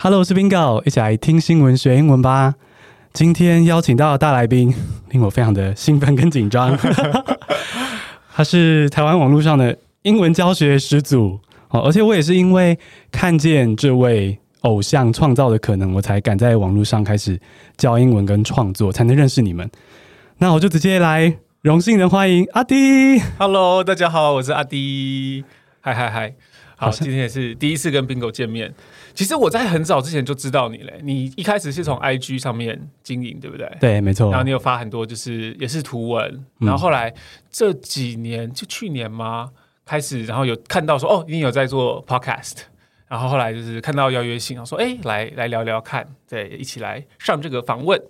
Hello，我是 Bingo，一起来听新闻学英文吧。今天邀请到的大来宾，令我非常的兴奋跟紧张。他是台湾网络上的英文教学始祖哦，而且我也是因为看见这位偶像创造的可能，我才敢在网络上开始教英文跟创作，才能认识你们。那我就直接来荣幸的欢迎阿迪。Hello，大家好，我是阿迪。嗨嗨嗨。好，今天也是第一次跟 Bingo 见面。其实我在很早之前就知道你嘞，你一开始是从 IG 上面经营，对不对？对，没错。然后你有发很多，就是也是图文。然后后来这几年，就去年吗？开始，然后有看到说，哦，你有在做 Podcast。然后后来就是看到邀约信，然后说，哎，来来聊聊看，对，一起来上这个访问。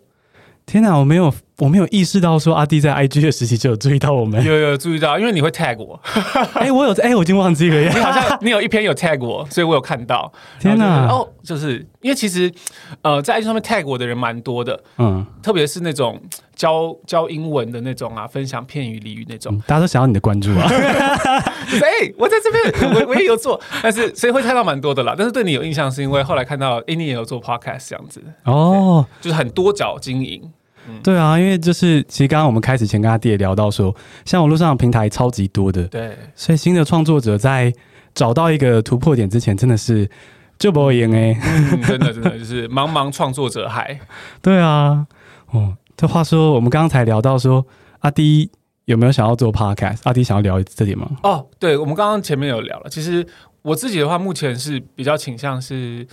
天哪，我没有，我没有意识到说阿弟在 IG 的时期就有注意到我们，有有注意到，因为你会 tag 我，哎、欸，我有，哎、欸，我已经忘记了，你好像你有一篇有 tag 我，所以我有看到。天哪，哦，就是因为其实呃，在 IG 上面 tag 我的人蛮多的，嗯，特别是那种教教英文的那种啊，分享片语俚语那种、嗯，大家都想要你的关注啊。哎、欸，我在这边，我我也有做，但是所以会看到蛮多的啦。但是对你有印象，是因为后来看到，哎、欸，你也有做 podcast 这样子，哦，就是很多角经营。对啊，因为就是其实刚刚我们开始前跟阿弟也聊到说，像网络上的平台超级多的，对，所以新的创作者在找到一个突破点之前，真的是就不会赢哎，真的真的就是茫茫创作者海。对啊，哦，这话说我们刚刚才聊到说，阿弟有没有想要做 podcast？阿迪想要聊这点吗？哦，对，我们刚刚前面有聊了，其实我自己的话，目前是比较倾向是。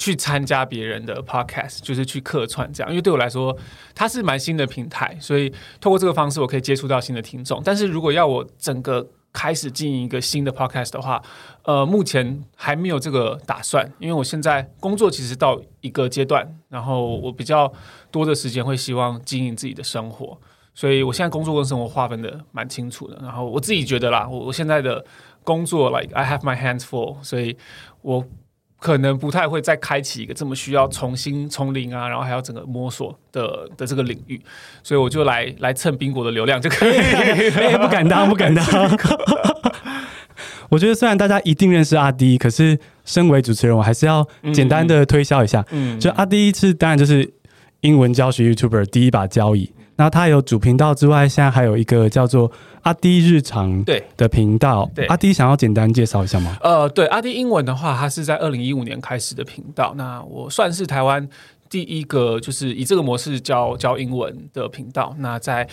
去参加别人的 podcast，就是去客串这样，因为对我来说，它是蛮新的平台，所以透过这个方式，我可以接触到新的听众。但是如果要我整个开始经营一个新的 podcast 的话，呃，目前还没有这个打算，因为我现在工作其实到一个阶段，然后我比较多的时间会希望经营自己的生活，所以我现在工作跟生活划分的蛮清楚的。然后我自己觉得啦，我我现在的工作，like I have my hands full，所以我。可能不太会再开启一个这么需要重新从零啊，然后还要整个摸索的的这个领域，所以我就来来蹭宾果的流量就可以。欸、不敢当，不敢当。我觉得虽然大家一定认识阿 D，，可是身为主持人，我还是要简单的推销一下。嗯，就阿 D 是当然就是英文教学 YouTuber 第一把交椅。那它有主频道之外，现在还有一个叫做阿迪日常对的频道。对，阿迪想要简单介绍一下吗？呃，对，阿迪英文的话，它是在二零一五年开始的频道。那我算是台湾第一个就是以这个模式教教英文的频道。那在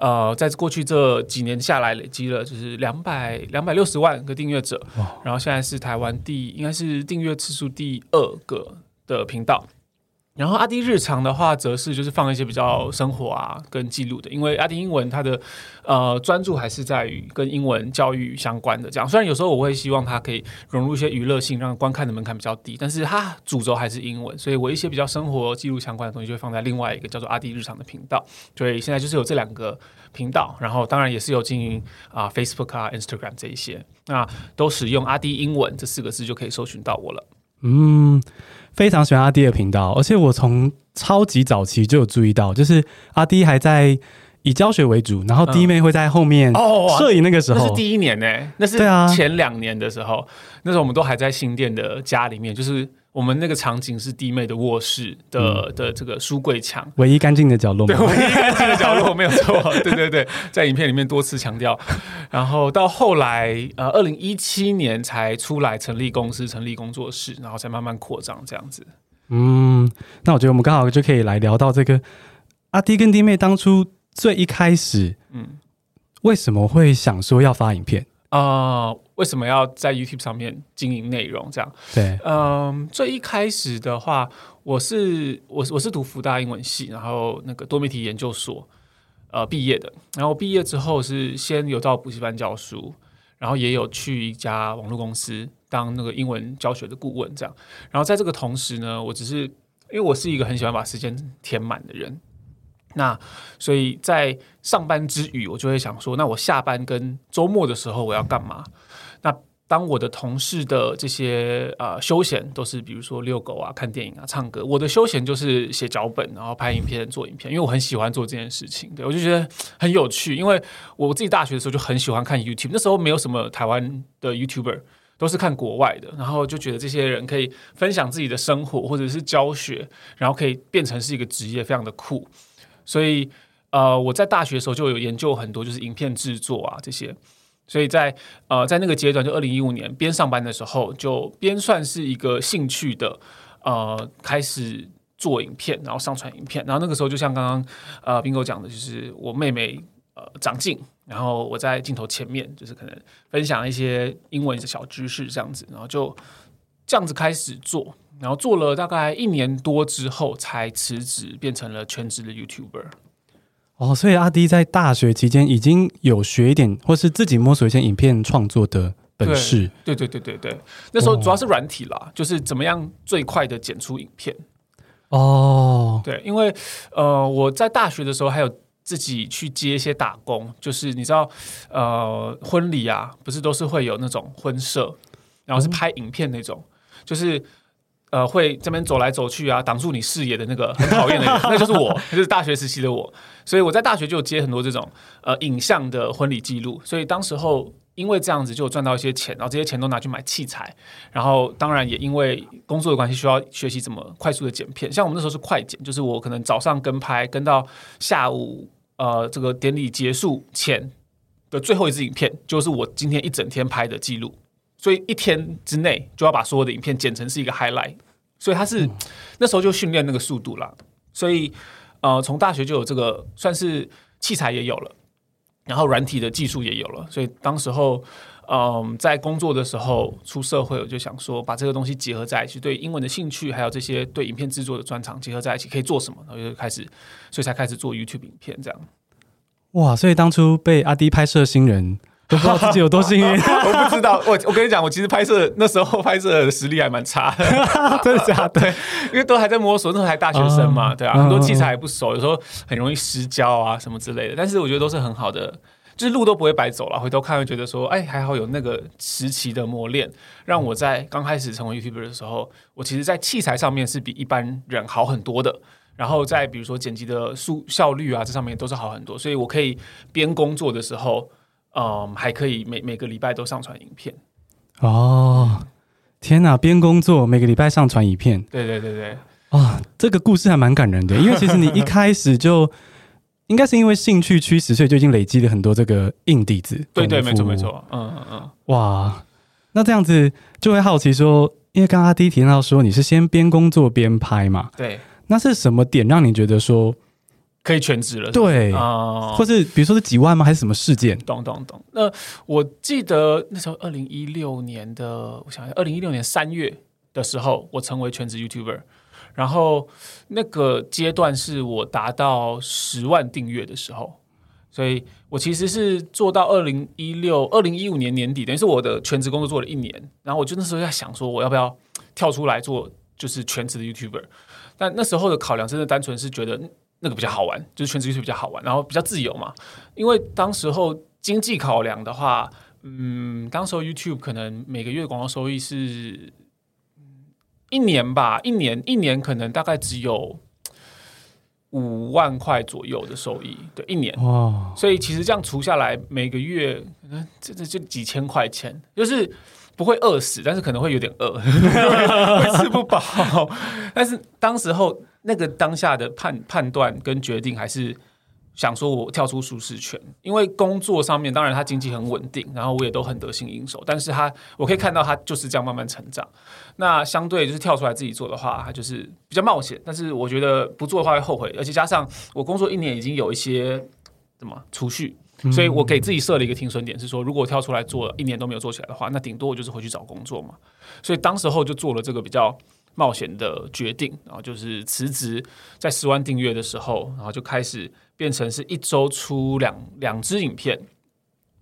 呃，在过去这几年下来，累积了就是两百两百六十万个订阅者。然后现在是台湾第应该是订阅次数第二个的频道。然后阿迪日常的话，则是就是放一些比较生活啊跟记录的，因为阿迪英文它的呃专注还是在于跟英文教育相关的这样。虽然有时候我会希望它可以融入一些娱乐性，让观看的门槛比较低，但是它主轴还是英文，所以我一些比较生活记录相关的东西就会放在另外一个叫做阿迪日常的频道。所以现在就是有这两个频道，然后当然也是有经营啊 Facebook 啊 Instagram 这一些，那都使用阿迪英文这四个字就可以搜寻到我了。嗯。非常喜欢阿弟的频道，而且我从超级早期就有注意到，就是阿弟还在以教学为主，然后弟妹会在后面哦摄影。那个时候、嗯哦、那是第一年呢、欸，那是对啊前两年的时候，啊、那时候我们都还在新店的家里面，就是。我们那个场景是弟妹的卧室的、嗯、的这个书柜墙，唯一干净的角落，对，唯一干净的角落没有错，对对对，在影片里面多次强调。然后到后来，呃，二零一七年才出来成立公司、成立工作室，然后才慢慢扩张这样子。嗯，那我觉得我们刚好就可以来聊到这个阿弟跟弟妹当初最一开始，嗯，为什么会想说要发影片？啊、呃，为什么要在 YouTube 上面经营内容？这样对，嗯、呃，最一开始的话，我是我我是读福大英文系，然后那个多媒体研究所呃毕业的，然后毕业之后是先有到补习班教书，然后也有去一家网络公司当那个英文教学的顾问，这样。然后在这个同时呢，我只是因为我是一个很喜欢把时间填满的人。那所以在上班之余，我就会想说，那我下班跟周末的时候我要干嘛？当我的同事的这些呃休闲都是比如说遛狗啊、看电影啊、唱歌，我的休闲就是写脚本，然后拍影片、做影片，因为我很喜欢做这件事情。对，我就觉得很有趣，因为我自己大学的时候就很喜欢看 YouTube，那时候没有什么台湾的 YouTuber。都是看国外的，然后就觉得这些人可以分享自己的生活或者是教学，然后可以变成是一个职业，非常的酷。所以，呃，我在大学的时候就有研究很多，就是影片制作啊这些。所以在呃在那个阶段，就二零一五年边上班的时候，就边算是一个兴趣的，呃，开始做影片，然后上传影片。然后那个时候，就像刚刚呃 Bingo 讲的，就是我妹妹呃长进。然后我在镜头前面，就是可能分享一些英文的小知识这样子，然后就这样子开始做，然后做了大概一年多之后，才辞职变成了全职的 YouTuber。哦，所以阿迪在大学期间已经有学一点，或是自己摸索一些影片创作的本事。对对对对对对，那时候主要是软体啦，哦、就是怎么样最快的剪出影片。哦，对，因为呃，我在大学的时候还有。自己去接一些打工，就是你知道，呃，婚礼啊，不是都是会有那种婚摄，然后是拍影片那种，嗯、就是呃，会这边走来走去啊，挡住你视野的那个很讨厌的人，那就是我，就是大学时期的我。所以我在大学就接很多这种呃影像的婚礼记录，所以当时候因为这样子就赚到一些钱，然后这些钱都拿去买器材，然后当然也因为工作的关系需要学习怎么快速的剪片，像我们那时候是快剪，就是我可能早上跟拍跟到下午。呃，这个典礼结束前的最后一支影片，就是我今天一整天拍的记录，所以一天之内就要把所有的影片剪成是一个 highlight，所以他是、那时候就训练那个速度啦。所以呃，从大学就有这个，算是器材也有了，然后软体的技术也有了，所以当时候。嗯，在工作的时候出社会，我就想说把这个东西结合在一起，对英文的兴趣，还有这些对影片制作的专长结合在一起，可以做什么？然后就开始，所以才开始做 YouTube 影片这样。哇！所以当初被阿迪拍摄新人，不知道自己有多幸运。我不知道，我我跟你讲，我其实拍摄那时候拍摄的实力还蛮差的，真的假的？对，因为都还在摸索，那时候还大学生嘛，对啊，很多器材还不熟，有时候很容易失焦啊什么之类的。但是我觉得都是很好的。就是路都不会白走了，回头看会觉得说，哎，还好有那个时期的磨练，让我在刚开始成为 YouTuber 的时候，我其实在器材上面是比一般人好很多的。然后在比如说剪辑的速效率啊，这上面都是好很多，所以我可以边工作的时候，嗯，还可以每每个礼拜都上传影片。哦，天哪！边工作每个礼拜上传影片，对对对对，啊、哦，这个故事还蛮感人的，因为其实你一开始就。应该是因为兴趣驱使，所以就已经累积了很多这个硬底子。对对，没错没错。嗯嗯嗯。哇，那这样子就会好奇说，因为刚刚阿滴提到说你是先边工作边拍嘛？对。那是什么点让你觉得说可以全职了？对啊，或是比如说是几万吗？还是什么事件？懂懂懂。那我记得那时候二零一六年的，我想想，二零一六年三月的时候，我成为全职 YouTuber。然后那个阶段是我达到十万订阅的时候，所以我其实是做到二零一六、二零一五年年底，等于是我的全职工作做了一年。然后我就那时候在想说，我要不要跳出来做就是全职的 YouTuber？但那时候的考量真的单纯是觉得那个比较好玩，就是全职 YouTuber 比较好玩，然后比较自由嘛。因为当时候经济考量的话，嗯，当时候 YouTube 可能每个月广告收益是。一年吧，一年一年可能大概只有五万块左右的收益，对，一年。哇！所以其实这样除下来，每个月可能这这就几千块钱，就是不会饿死，但是可能会有点饿，会吃不饱。但是当时候那个当下的判判断跟决定还是。想说，我跳出舒适圈，因为工作上面当然他经济很稳定，然后我也都很得心应手。但是他我可以看到他就是这样慢慢成长。那相对就是跳出来自己做的话，他就是比较冒险。但是我觉得不做的话会后悔，而且加上我工作一年已经有一些什么储蓄，所以我给自己设了一个停损点，是说如果跳出来做了一年都没有做起来的话，那顶多我就是回去找工作嘛。所以当时候就做了这个比较冒险的决定，然后就是辞职，在十万订阅的时候，然后就开始。变成是一周出两两支影片，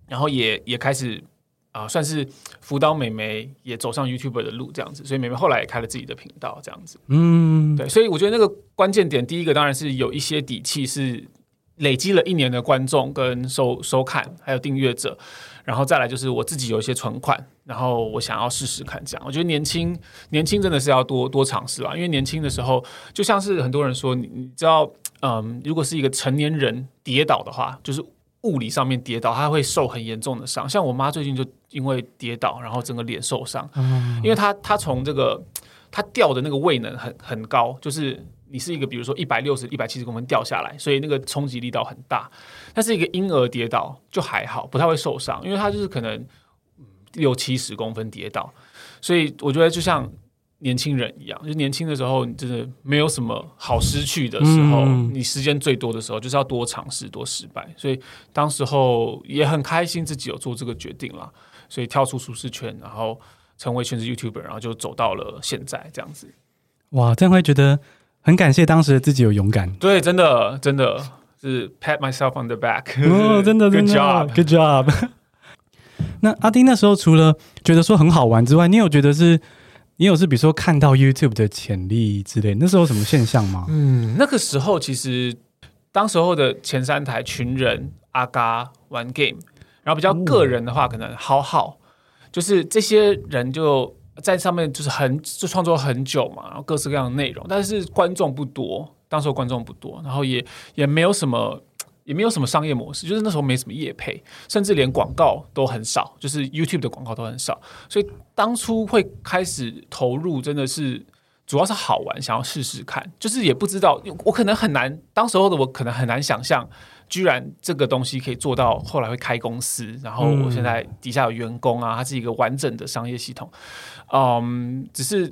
然后也也开始啊、呃，算是辅导美眉也走上 YouTuber 的路这样子，所以美眉后来也开了自己的频道这样子。嗯，对，所以我觉得那个关键点，第一个当然是有一些底气，是累积了一年的观众跟收收看，还有订阅者，然后再来就是我自己有一些存款，然后我想要试试看这样。我觉得年轻年轻真的是要多多尝试啊，因为年轻的时候就像是很多人说，你你知道。嗯，如果是一个成年人跌倒的话，就是物理上面跌倒，他会受很严重的伤。像我妈最近就因为跌倒，然后整个脸受伤，嗯、因为她她从这个她掉的那个位能很很高，就是你是一个比如说一百六十、一百七十公分掉下来，所以那个冲击力道很大。但是一个婴儿跌倒就还好，不太会受伤，因为他就是可能六七十公分跌倒，所以我觉得就像。年轻人一样，就年轻的时候，你真的没有什么好失去的时候。嗯、你时间最多的时候，就是要多尝试、多失败。所以当时候也很开心自己有做这个决定了，所以跳出舒适圈，然后成为全职 YouTuber，然后就走到了现在这样子。哇，这样会觉得很感谢当时的自己有勇敢。对，真的，真的是 pat myself on the back。哦，真的，真的，Good job，Good job。那阿丁那时候除了觉得说很好玩之外，你有觉得是？你有是比如说看到 YouTube 的潜力之类，那时候有什么现象吗？嗯，那个时候其实当时候的前三台群人阿嘎玩 game，然后比较个人的话，可能好好，就是这些人就在上面就是很就创作很久嘛，然后各式各样的内容，但是观众不多，当时候观众不多，然后也也没有什么。也没有什么商业模式，就是那时候没什么业配，甚至连广告都很少，就是 YouTube 的广告都很少，所以当初会开始投入，真的是主要是好玩，想要试试看，就是也不知道，我可能很难，当时候的我可能很难想象，居然这个东西可以做到后来会开公司，然后我现在底下有员工啊，它是一个完整的商业系统，嗯，只是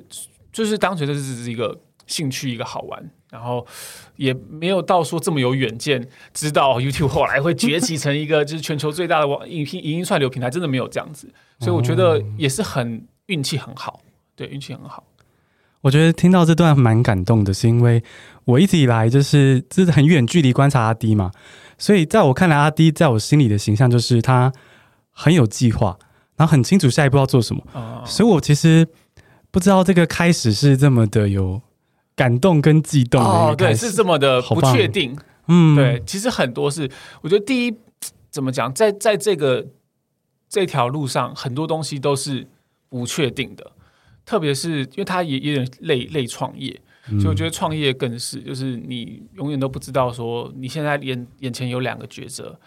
就是当时这是只是一个兴趣，一个好玩。然后也没有到说这么有远见，知道 YouTube 后来会崛起成一个就是全球最大的网影片影音串流平台，真的没有这样子，所以我觉得也是很运气很好，对，运气很好。我觉得听到这段蛮感动的，是因为我一直以来就是就是很远距离观察阿迪嘛，所以在我看来，阿迪在我心里的形象就是他很有计划，然后很清楚下一步要做什么，哦、所以我其实不知道这个开始是这么的有。感动跟激动哦，对，是这么的不确定，嗯，对，其实很多是，我觉得第一怎么讲，在在这个这条路上，很多东西都是不确定的，特别是因为他也有点类类创业，所以我觉得创业更是，就是你永远都不知道说你现在眼眼前有两个抉择，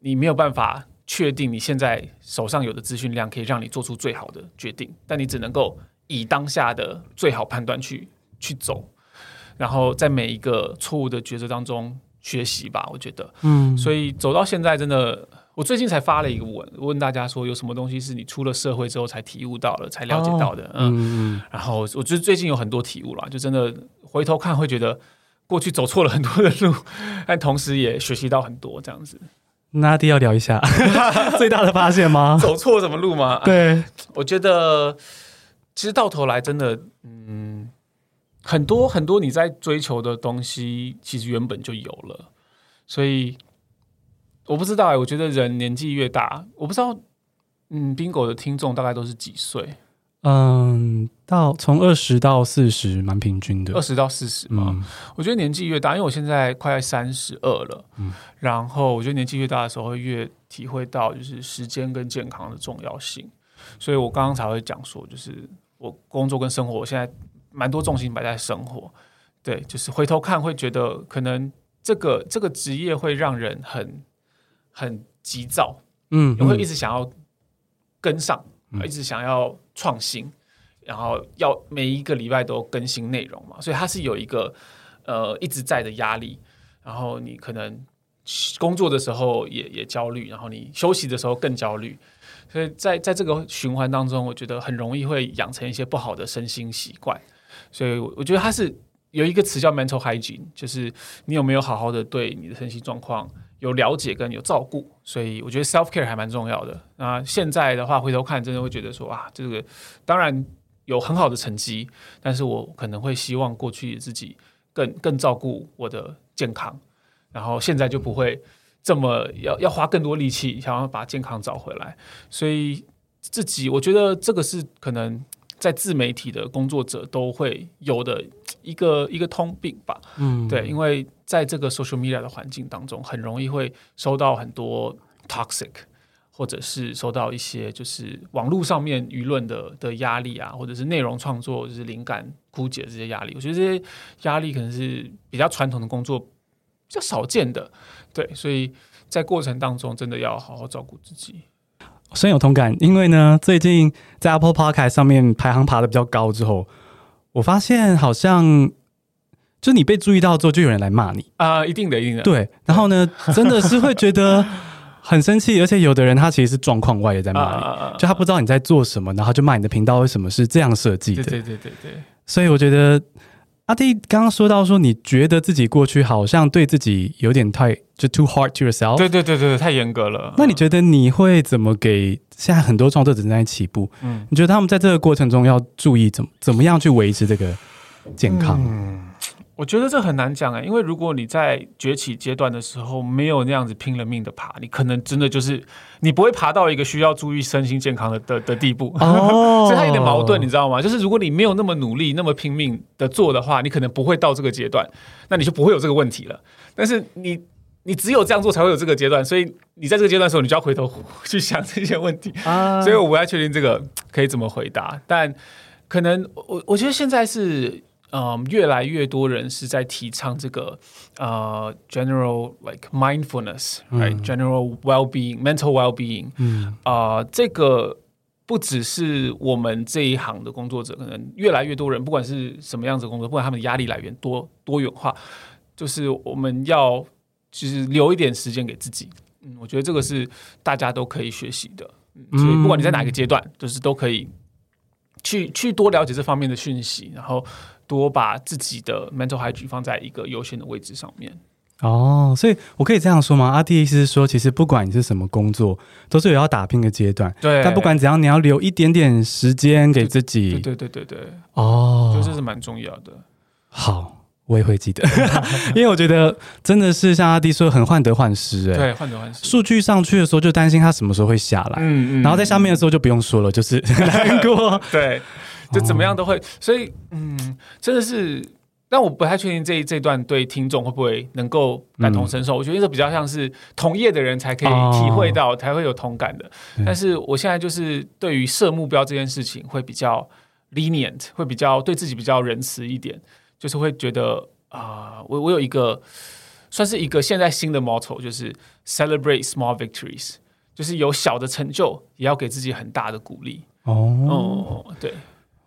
你没有办法确定你现在手上有的资讯量可以让你做出最好的决定，但你只能够以当下的最好判断去去走。然后在每一个错误的抉择当中学习吧，我觉得，嗯，所以走到现在，真的，我最近才发了一个文，问大家说，有什么东西是你出了社会之后才体悟到了、才了解到的？哦、嗯，然后我觉得最近有很多体悟了，就真的回头看会觉得过去走错了很多的路，但同时也学习到很多这样子。那阿滴要聊一下 最大的发现吗？走错什么路吗？对，我觉得其实到头来真的，嗯。很多很多你在追求的东西，其实原本就有了，所以我不知道哎、欸，我觉得人年纪越大，我不知道，嗯，Bingo 的听众大概都是几岁？嗯，到从二十到四十，蛮平均的。二十到四十嘛，嗯、我觉得年纪越大，因为我现在快三十二了，嗯，然后我觉得年纪越大的时候，会越体会到就是时间跟健康的重要性，所以我刚刚才会讲说，就是我工作跟生活，我现在。蛮多重心摆在生活，对，就是回头看会觉得，可能这个这个职业会让人很很急躁，嗯，也会一直想要跟上，嗯、一直想要创新，然后要每一个礼拜都更新内容嘛，所以它是有一个呃一直在的压力，然后你可能工作的时候也也焦虑，然后你休息的时候更焦虑。所以在在这个循环当中，我觉得很容易会养成一些不好的身心习惯。所以，我觉得它是有一个词叫 mental hygiene，就是你有没有好好的对你的身心状况有了解跟有照顾。所以，我觉得 self care 还蛮重要的。那现在的话，回头看，真的会觉得说啊，这个当然有很好的成绩，但是我可能会希望过去自己更更照顾我的健康，然后现在就不会这么要要花更多力气想要把健康找回来。所以自己，我觉得这个是可能。在自媒体的工作者都会有的一个一个通病吧，嗯，对，因为在这个 social media 的环境当中，很容易会收到很多 toxic，或者是收到一些就是网络上面舆论的的压力啊，或者是内容创作就是灵感枯竭这些压力。我觉得这些压力可能是比较传统的工作比较少见的。对，所以在过程当中真的要好好照顾自己。深有同感，因为呢，最近在 Apple Podcast 上面排行爬的比较高之后，我发现好像就你被注意到之后，就有人来骂你啊、呃，一定的，一定的。对，然后呢，真的是会觉得很生气，而且有的人他其实是状况外的在骂你，呃、就他不知道你在做什么，然后就骂你的频道为什么是这样设计的。对对对对对。所以我觉得。阿弟刚刚说到说，你觉得自己过去好像对自己有点太就 too hard to yourself，对对对对，太严格了。那你觉得你会怎么给现在很多创作者正在起步？嗯，你觉得他们在这个过程中要注意怎么怎么样去维持这个健康？嗯我觉得这很难讲哎，因为如果你在崛起阶段的时候没有那样子拼了命的爬，你可能真的就是你不会爬到一个需要注意身心健康的的的地步。哦，所以它有点矛盾，你知道吗？就是如果你没有那么努力、那么拼命的做的话，你可能不会到这个阶段，那你就不会有这个问题了。但是你你只有这样做才会有这个阶段，所以你在这个阶段的时候，你就要回头去想这些问题。啊，所以我不太确定这个可以怎么回答，但可能我我觉得现在是。嗯，越来越多人是在提倡这个呃，general like mindfulness，right？general well-being，mental well-being。嗯，啊、呃，这个不只是我们这一行的工作者，可能越来越多人，不管是什么样子的工作，不管他们的压力来源多多元化，就是我们要其实留一点时间给自己。嗯，我觉得这个是大家都可以学习的。嗯，所以不管你在哪个阶段，就是都可以去去多了解这方面的讯息，然后。多把自己的 mental hygiene 放在一个优先的位置上面。哦，所以我可以这样说吗？阿弟意思是说，其实不管你是什么工作，都是有要打拼的阶段。对，但不管怎样，你要留一点点时间给自己。对对对对对。哦，就这是蛮重要的。好，我也会记得，因为我觉得真的是像阿弟说，很患得患失。哎，对，患得患失。数据上去的时候，就担心他什么时候会下来。嗯嗯。然后在下面的时候，就不用说了，就是 难过。对。就怎么样都会，所以嗯，真的是，但我不太确定这这段对听众会不会能够感同身受。嗯、我觉得这比较像是同业的人才可以体会到，哦、才会有同感的。嗯、但是我现在就是对于设目标这件事情会比较 lenient，会比较对自己比较仁慈一点，就是会觉得啊、呃，我我有一个算是一个现在新的 motto，就是 celebrate small victories，就是有小的成就也要给自己很大的鼓励。哦、嗯，对。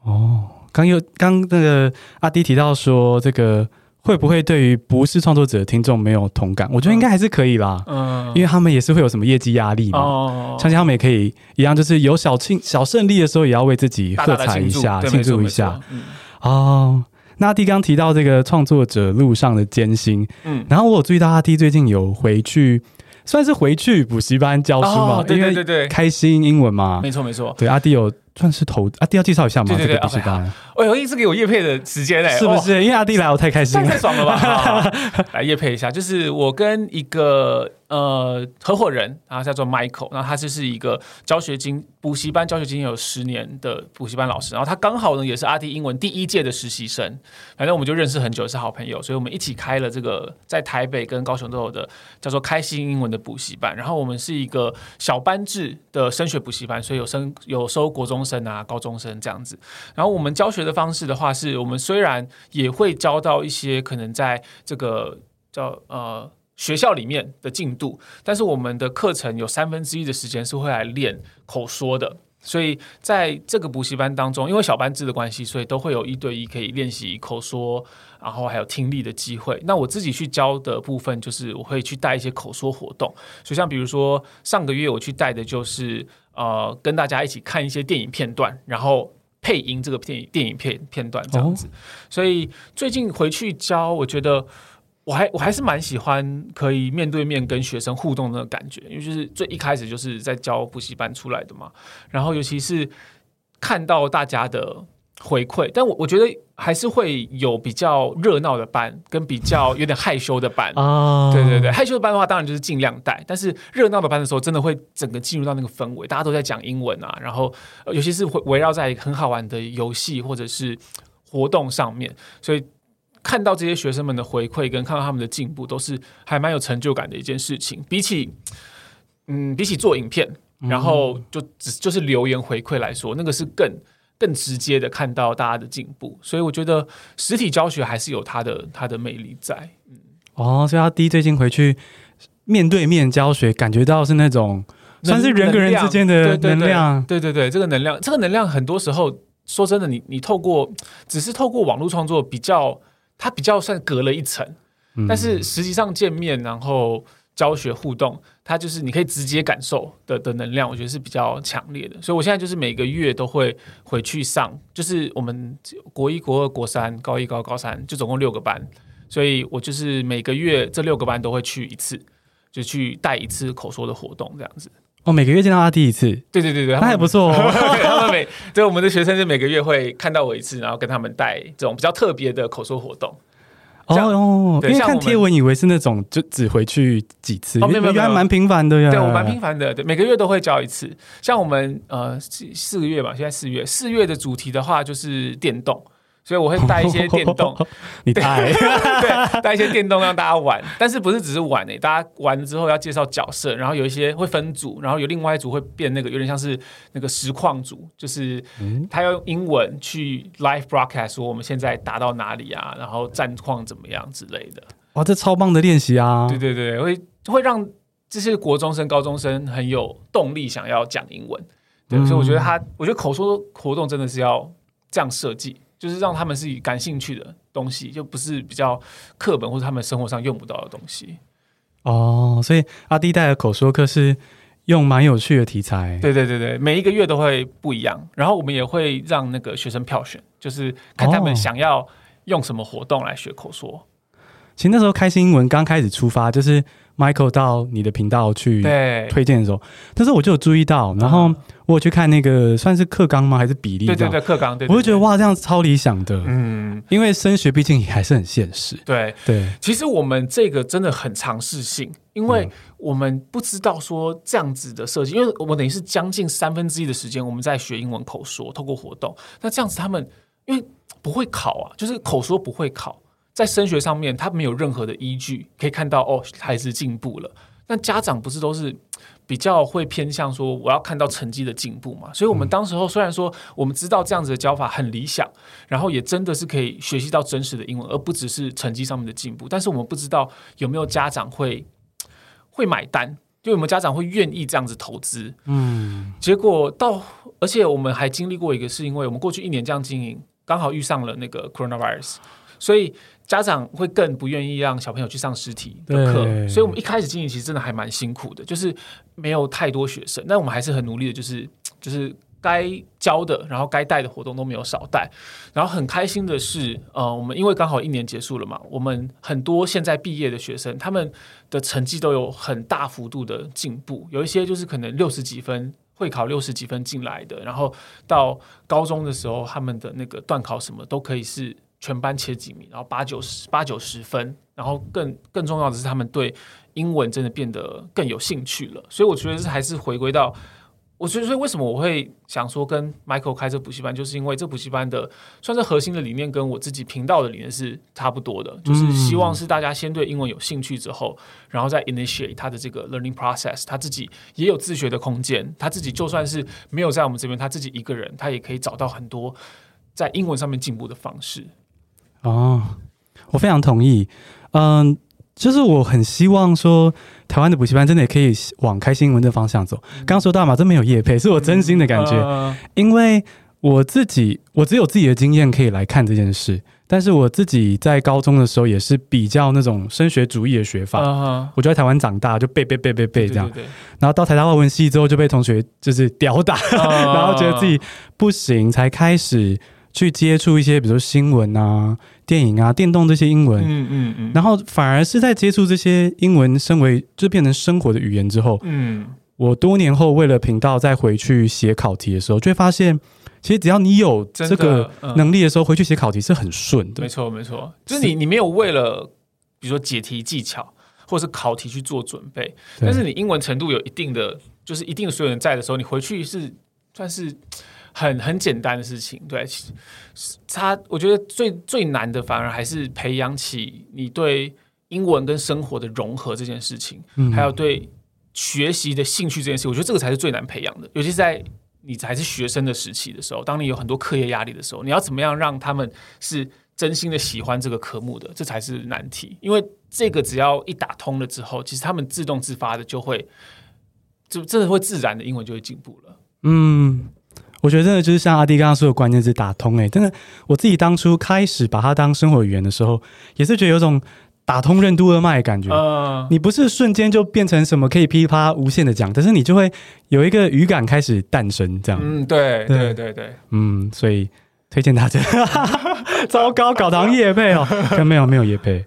哦，刚有刚那个阿迪提到说，这个会不会对于不是创作者的听众没有同感？我觉得应该还是可以啦，嗯，因为他们也是会有什么业绩压力嘛，哦，相信他们也可以一样，就是有小庆小胜利的时候，也要为自己喝彩一下，庆祝一下。嗯、哦，那阿弟刚提到这个创作者路上的艰辛，嗯，然后我有注意到阿弟最近有回去，算是回去补习班教书嘛，对对对对，开心英文嘛，没错没错，对阿弟有。算是投阿弟要介绍一下吗？对对对，补习班。哎呦，一直给我业配的时间嘞，是不是？因为阿弟来，我太开心了，太爽了吧！来业配一下，就是我跟一个呃合伙人，然后叫做 Michael，然后他就是一个教学经补习班教学经验有十年的补习班老师，然后他刚好呢也是阿弟英文第一届的实习生，反正我们就认识很久，是好朋友，所以我们一起开了这个在台北跟高雄都有的叫做开心英文的补习班，然后我们是一个小班制的升学补习班，所以有升有收国中生啊、高中生这样子。然后我们教学的方式的话，是我们虽然也会教到一些可能在这个叫呃学校里面的进度，但是我们的课程有三分之一的时间是会来练口说的。所以在这个补习班当中，因为小班制的关系，所以都会有一对一可以练习口说，然后还有听力的机会。那我自己去教的部分，就是我会去带一些口说活动。所以像比如说上个月我去带的就是。呃，跟大家一起看一些电影片段，然后配音这个电影电影片片段这样子。哦、所以最近回去教，我觉得我还我还是蛮喜欢可以面对面跟学生互动的那个感觉，因为就是最一开始就是在教补习班出来的嘛。然后尤其是看到大家的。回馈，但我我觉得还是会有比较热闹的班，跟比较有点害羞的班。啊，对对对，害羞的班的话，当然就是尽量带。但是热闹的班的时候，真的会整个进入到那个氛围，大家都在讲英文啊，然后尤其是会围绕在很好玩的游戏或者是活动上面，所以看到这些学生们的回馈，跟看到他们的进步，都是还蛮有成就感的一件事情。比起嗯，比起做影片，然后就只就是留言回馈来说，那个是更。更直接的看到大家的进步，所以我觉得实体教学还是有它的它的魅力在。嗯，哦，所以阿滴最近回去面对面教学，感觉到是那种算是人跟人之间的能量。对对对，这个能量，这个能量很多时候说真的，你你透过只是透过网络创作比较，它比较算隔了一层，嗯、但是实际上见面然后教学互动，它就是你可以直接感受的的能量，我觉得是比较强烈的。所以我现在就是每个月都会回去上，就是我们国一、国二、国三、高一、高高三，就总共六个班。所以我就是每个月这六个班都会去一次，就去带一次口说的活动这样子。哦，每个月见到他第一次，对对对对，那还不错哦。他们每对我们的学生就每个月会看到我一次，然后跟他们带这种比较特别的口说活动。哦哦，因为看贴文以为是那种就只回去几次，哦，没有没有，原来蛮频繁的呀。对我蛮频繁的，对，每个月都会交一次。像我们呃四四个月吧，现在四月，四月的主题的话就是电动。所以我会带一些电动，你带 对，带一些电动让大家玩，但是不是只是玩诶、欸？大家玩了之后要介绍角色，然后有一些会分组，然后有另外一组会变那个有点像是那个实况组，就是他要用英文去 live broadcast 说我们现在打到哪里啊，然后战况怎么样之类的。哇，这超棒的练习啊！对对对，会会让这些国中生、高中生很有动力想要讲英文。对，嗯、所以我觉得他，我觉得口说活动真的是要这样设计。就是让他们是感兴趣的东西，就不是比较课本或者他们生活上用不到的东西。哦，所以阿弟带的口说课是用蛮有趣的题材。对对对对，每一个月都会不一样。然后我们也会让那个学生票选，就是看他们想要用什么活动来学口说。哦、其实那时候开心英文刚开始出发，就是 Michael 到你的频道去推荐的时候，但是我就有注意到，然后。嗯我有去看那个算是课纲吗？还是比例？对对对，课纲对，对，对。我就觉得哇，这样超理想的。嗯，因为升学毕竟也还是很现实。对对，其实我们这个真的很尝试性，因为我们不知道说这样子的设计，因为我们等于是将近三分之一的时间我们在学英文口说，透过活动。那这样子他们因为不会考啊，就是口说不会考，在升学上面他没有任何的依据可以看到哦，孩子进步了。那家长不是都是？比较会偏向说我要看到成绩的进步嘛，所以我们当时候虽然说我们知道这样子的教法很理想，然后也真的是可以学习到真实的英文，而不只是成绩上面的进步，但是我们不知道有没有家长会会买单，就有没有家长会愿意这样子投资。嗯，结果到，而且我们还经历过一个，是因为我们过去一年这样经营，刚好遇上了那个 coronavirus，所以。家长会更不愿意让小朋友去上实体的课，所以我们一开始经营其实真的还蛮辛苦的，就是没有太多学生，但我们还是很努力的，就是就是该教的，然后该带的活动都没有少带。然后很开心的是，呃，我们因为刚好一年结束了嘛，我们很多现在毕业的学生，他们的成绩都有很大幅度的进步，有一些就是可能六十几分会考六十几分进来的，然后到高中的时候，他们的那个段考什么都可以是。全班前几名，然后八九十八九十分，然后更更重要的是，他们对英文真的变得更有兴趣了。所以我觉得是还是回归到，我觉得所以为什么我会想说跟 Michael 开这补习班，就是因为这补习班的算是核心的理念跟我自己频道的理念是差不多的，就是希望是大家先对英文有兴趣之后，然后再 initiate 他的这个 learning process，他自己也有自学的空间，他自己就算是没有在我们这边，他自己一个人，他也可以找到很多在英文上面进步的方式。哦，我非常同意。嗯，就是我很希望说，台湾的补习班真的也可以往开心英文的方向走。刚刚说到嘛，这没有业配，是我真心的感觉。因为我自己，我只有自己的经验可以来看这件事。但是我自己在高中的时候也是比较那种升学主义的学法。我就在台湾长大，就背背背背背这样。然后到台大外文系之后，就被同学就是吊打，然后觉得自己不行，才开始。去接触一些，比如说新闻啊、电影啊、电动这些英文，嗯嗯嗯，然后反而是在接触这些英文，身为就变成生活的语言之后，嗯，我多年后为了频道再回去写考题的时候，就会发现，其实只要你有这个能力的时候，回去写考题是很顺的。没错，没错，就是你你没有为了比如说解题技巧或者是考题去做准备，但是你英文程度有一定的，就是一定的所有人在的时候，你回去是算是。很很简单的事情，对，他我觉得最最难的反而还是培养起你对英文跟生活的融合这件事情，嗯，还有对学习的兴趣这件事，我觉得这个才是最难培养的。尤其是在你还是学生的时期的时候，当你有很多课业压力的时候，你要怎么样让他们是真心的喜欢这个科目的，这才是难题。因为这个只要一打通了之后，其实他们自动自发的就会，就真的会自然的英文就会进步了。嗯，我觉得真的就是像阿弟刚刚说的关键字打通，哎，真的，我自己当初开始把它当生活语言的时候，也是觉得有种打通任督二脉的感觉。嗯，你不是瞬间就变成什么可以噼啪无限的讲，但是你就会有一个语感开始诞生，这样。嗯，对对对对，嗯，所以。推荐大家，糟糕，搞堂夜配哦，没有没有夜配。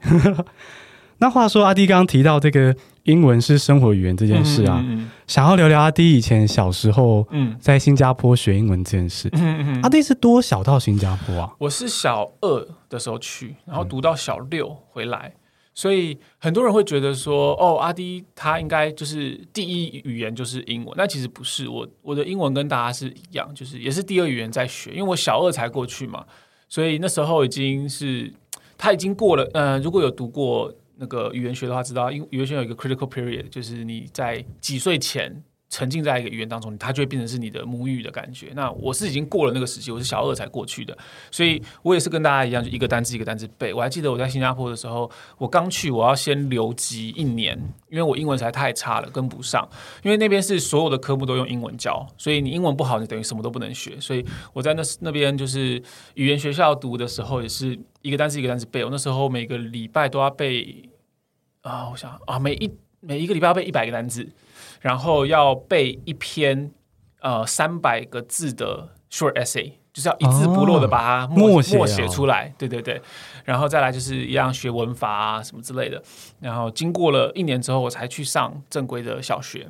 那话说，阿弟刚刚提到这个英文是生活语言这件事啊，嗯嗯嗯，想要聊聊阿弟以前小时候在新加坡学英文这件事。嗯嗯嗯，阿弟是多小到新加坡啊？我是小二的时候去，然后读到小六回来。所以很多人会觉得说，哦，阿弟他应该就是第一语言就是英文，那其实不是，我我的英文跟大家是一样，就是也是第二语言在学，因为我小二才过去嘛，所以那时候已经是他已经过了，呃，如果有读过那个语言学的话，知道因为语言学有一个 critical period，就是你在几岁前。沉浸在一个语言当中，它就会变成是你的母语的感觉。那我是已经过了那个时期，我是小二才过去的，所以我也是跟大家一样，就一个单字一个单字背。我还记得我在新加坡的时候，我刚去，我要先留级一年，因为我英文实在太差了，跟不上。因为那边是所有的科目都用英文教，所以你英文不好，你等于什么都不能学。所以我在那那边就是语言学校读的时候，也是一个单词一个单词背。我那时候每个礼拜都要背啊，我想啊，每一每一个礼拜要背一百个单词。然后要背一篇呃三百个字的 short essay，就是要一字不落的把它默、哦、默写出来。对对对，然后再来就是一样学文法啊什么之类的。然后经过了一年之后，我才去上正规的小学，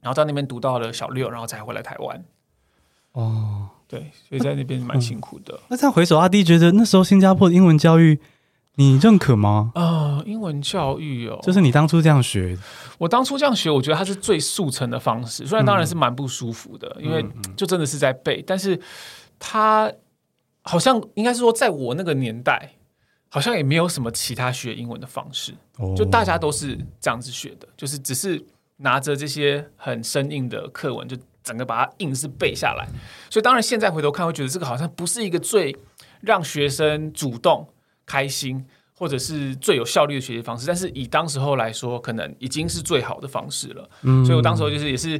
然后在那边读到了小六，然后才回来台湾。哦，对，所以在那边蛮辛苦的。嗯、那这样回首，阿弟觉得那时候新加坡的英文教育。你认可吗？啊、呃，英文教育哦，就是你当初这样学。我当初这样学，我觉得它是最速成的方式。虽然当然是蛮不舒服的，嗯、因为就真的是在背。嗯、但是它好像应该是说，在我那个年代，好像也没有什么其他学英文的方式。哦、就大家都是这样子学的，就是只是拿着这些很生硬的课文，就整个把它硬是背下来。所以当然现在回头看，会觉得这个好像不是一个最让学生主动。开心，或者是最有效率的学习方式，但是以当时候来说，可能已经是最好的方式了。嗯，所以我当时候就是也是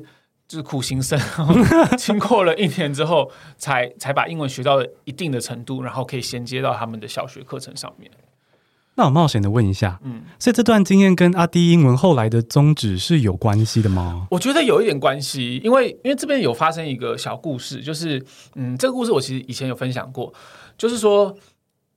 就是苦行僧，经过了一年之后，才才把英文学到了一定的程度，然后可以衔接到他们的小学课程上面。那我冒险的问一下，嗯，所以这段经验跟阿滴英文后来的宗旨是有关系的吗？我觉得有一点关系，因为因为这边有发生一个小故事，就是嗯，这个故事我其实以前有分享过，就是说。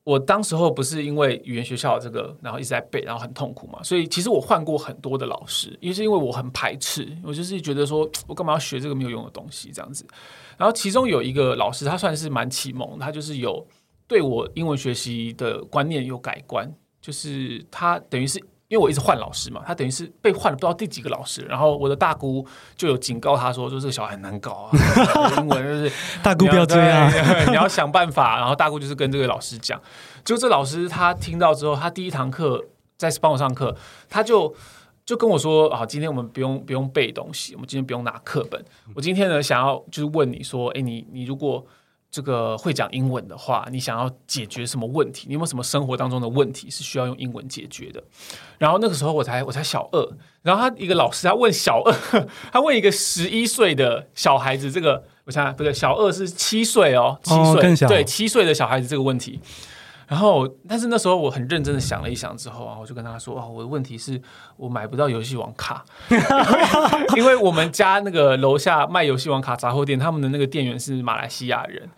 我当时候不是因为语言学校这个，然后一直在背，然后很痛苦嘛，所以其实我换过很多的老师，因为是因为我很排斥，我就是觉得说我干嘛要学这个没有用的东西这样子。然后其中有一个老师，他算是蛮启蒙，他就是有对我英文学习的观念有改观，就是他等于是。因为我一直换老师嘛，他等于是被换了不知道第几个老师，然后我的大姑就有警告他说，说这个小孩很难搞啊，英文就是大姑不要这样，你要想办法。然后大姑就是跟这个老师讲，就这老师他听到之后，他第一堂课在帮我上课，他就就跟我说啊，今天我们不用不用背东西，我们今天不用拿课本，我今天呢想要就是问你说，哎，你你如果。这个会讲英文的话，你想要解决什么问题？你有没有什么生活当中的问题是需要用英文解决的？然后那个时候我才我才小二，然后他一个老师他问小二，他问一个十一岁的小孩子，这个我想想，不对，小二是七岁哦，七岁，哦，对，七岁的小孩子这个问题。然后，但是那时候我很认真的想了一想之后啊，我就跟他说：“哦，我的问题是我买不到游戏王卡，因为我们家那个楼下卖游戏王卡杂货店，他们的那个店员是马来西亚人，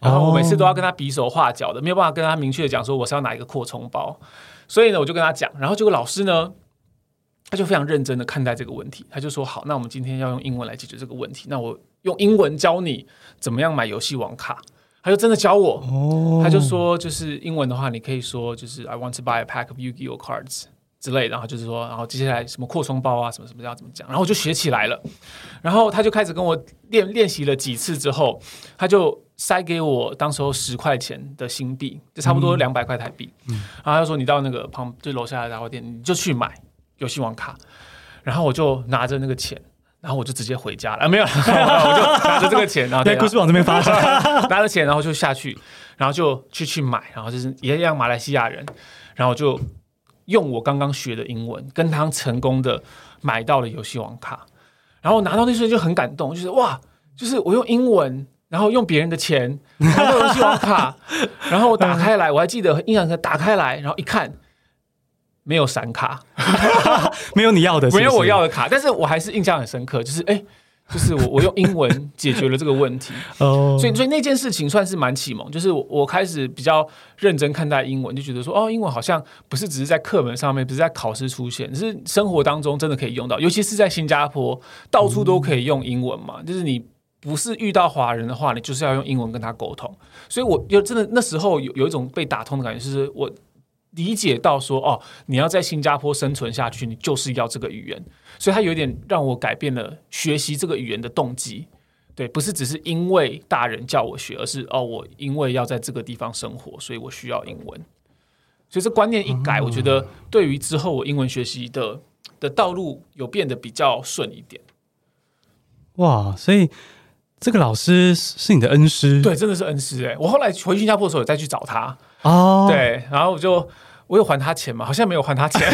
然后我每次都要跟他比手画脚的，没有办法跟他明确的讲说我是要哪一个扩充包。所以呢，我就跟他讲，然后这个老师呢，他就非常认真的看待这个问题，他就说：好，那我们今天要用英文来解决这个问题，那我用英文教你怎么样买游戏王卡。”他就真的教我，oh. 他就说，就是英文的话，你可以说就是 I want to buy a pack of Yu-Gi-Oh cards 之类的，然后就是说，然后接下来什么扩充包啊，什么什么要怎么讲，然后我就学起来了。然后他就开始跟我练练习了几次之后，他就塞给我当时候十块钱的新币，就差不多两百块台币。嗯、然后他就说，你到那个旁就楼下的杂货店，你就去买游戏王卡。然后我就拿着那个钱。然后我就直接回家了，啊、没有，我就拿着这个钱，然后在，故事往这边发展，拿着钱，然后就下去，然后就去去买，然后就是也一样马来西亚人，然后就用我刚刚学的英文，跟他成功的买到了游戏王卡，然后拿到那瞬间就很感动，就是哇，就是我用英文，然后用别人的钱买到游戏王卡，然后我打开来，我还记得印象，打开来，然后一看。没有闪卡，没有你要的是是，没有我要的卡，但是我还是印象很深刻，就是哎，就是我我用英文 解决了这个问题，哦，所以所以那件事情算是蛮启蒙，就是我我开始比较认真看待英文，就觉得说哦，英文好像不是只是在课本上面，不是在考试出现，是生活当中真的可以用到，尤其是在新加坡，到处都可以用英文嘛，就是你不是遇到华人的话，你就是要用英文跟他沟通，所以我就真的那时候有有一种被打通的感觉，就是我。理解到说哦，你要在新加坡生存下去，你就是要这个语言，所以他有点让我改变了学习这个语言的动机。对，不是只是因为大人叫我学，而是哦，我因为要在这个地方生活，所以我需要英文。所以这观念一改，我觉得对于之后我英文学习的的道路有变得比较顺一点。哇，所以这个老师是你的恩师？对，真的是恩师哎！我后来回新加坡的时候，有再去找他。哦，对，然后我就我有还他钱嘛？好像没有还他钱，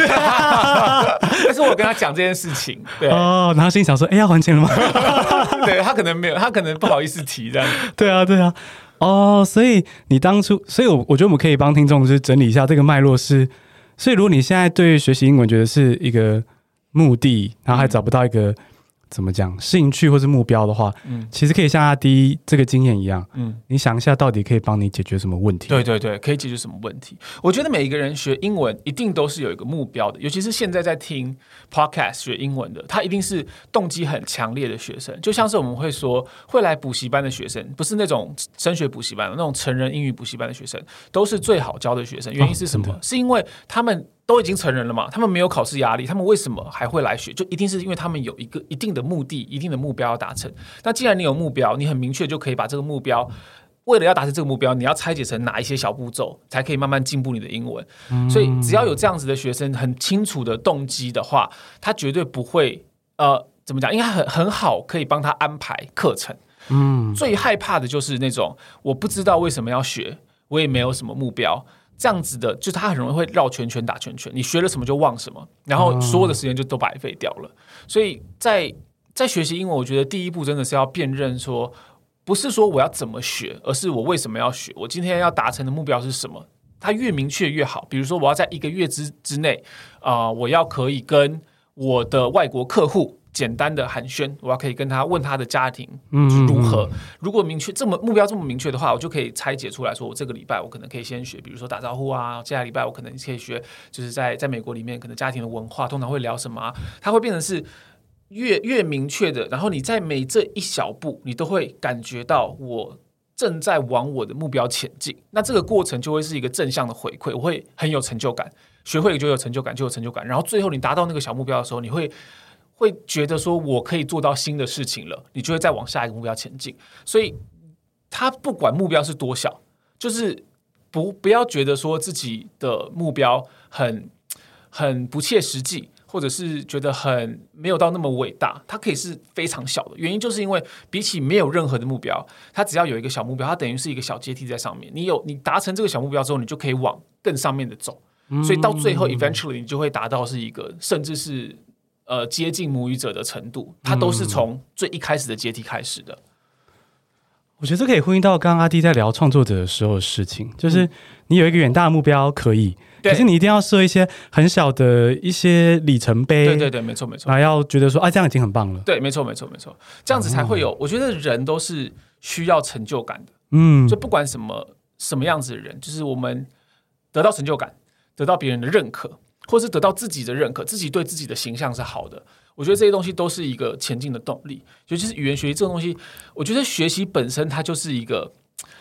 但是我跟他讲这件事情，对，哦，然后心里想说，哎，要还钱了吗？对，他可能没有，他可能不好意思提这样。对啊，对啊，哦，所以你当初，所以我我觉得我们可以帮听众就是整理一下这个脉络是，所以如果你现在对学习英文觉得是一个目的，然后还找不到一个。怎么讲？兴趣或是目标的话，嗯，其实可以像阿滴这个经验一样，嗯，你想一下，到底可以帮你解决什么问题？对对对，可以解决什么问题？我觉得每一个人学英文一定都是有一个目标的，尤其是现在在听 podcast 学英文的，他一定是动机很强烈的学生。就像是我们会说，会来补习班的学生，不是那种升学补习班的那种成人英语补习班的学生，都是最好教的学生。原因是什么？哦，是因为他们。都已经成人了嘛，他们没有考试压力，他们为什么还会来学？就一定是因为他们有一个一定的目的、一定的目标要达成。那既然你有目标，你很明确就可以把这个目标，为了要达成这个目标，你要拆解成哪一些小步骤，才可以慢慢进步你的英文。嗯。所以只要有这样子的学生，很清楚的动机的话，他绝对不会呃怎么讲，应该很很好，可以帮他安排课程。嗯，最害怕的就是那种我不知道为什么要学，我也没有什么目标。这样子的，就是他很容易会绕圈圈打圈圈。你学了什么就忘什么，然后所有的时间就都白费掉了。所以在在学习英文，我觉得第一步真的是要辨认说，不是说我要怎么学，而是我为什么要学，我今天要达成的目标是什么。它越明确越好。比如说，我要在一个月之之内，啊、我要可以跟我的外国客户。简单的寒暄，我要可以跟他问他的家庭如何。嗯嗯嗯，如果明确这么目标这么明确的话，我就可以拆解出来说，我这个礼拜我可能可以先学，比如说打招呼啊。接下来礼拜我可能可以学，就是在在美国里面可能家庭的文化通常会聊什么啊？它会变成是越越明确的。然后你在每这一小步，你都会感觉到我正在往我的目标前进。那这个过程就会是一个正向的回馈，我会很有成就感。学会就有成就感，就有成就感。然后最后你达到那个小目标的时候，你会。会觉得说，我可以做到新的事情了，你就会再往下一个目标前进。所以，他不管目标是多小，就是不不要觉得说自己的目标很很不切实际，或者是觉得很没有到那么伟大。它可以是非常小的，原因就是因为比起没有任何的目标，它只要有一个小目标，它等于是一个小阶梯在上面。你有你达成这个小目标之后，你就可以往更上面的走。所以到最后，eventually 你就会达到是一个，甚至是。呃，接近母语者的程度，它都是从最一开始的阶梯开始的。我觉得这可以呼应到刚刚阿弟在聊创作者的时候的事情，就是你有一个远大的目标可以，可是你一定要设一些很小的一些里程碑。对对对，没错没错。还要觉得说，啊，这样已经很棒了。对，没错没错没错，这样子才会有。我觉得人都是需要成就感的。嗯，就不管什么什么样子的人，就是我们得到成就感，得到别人的认可。或是得到自己的认可，自己对自己的形象是好的，我觉得这些东西都是一个前进的动力。尤其是语言学习这个东西，我觉得学习本身它就是一个，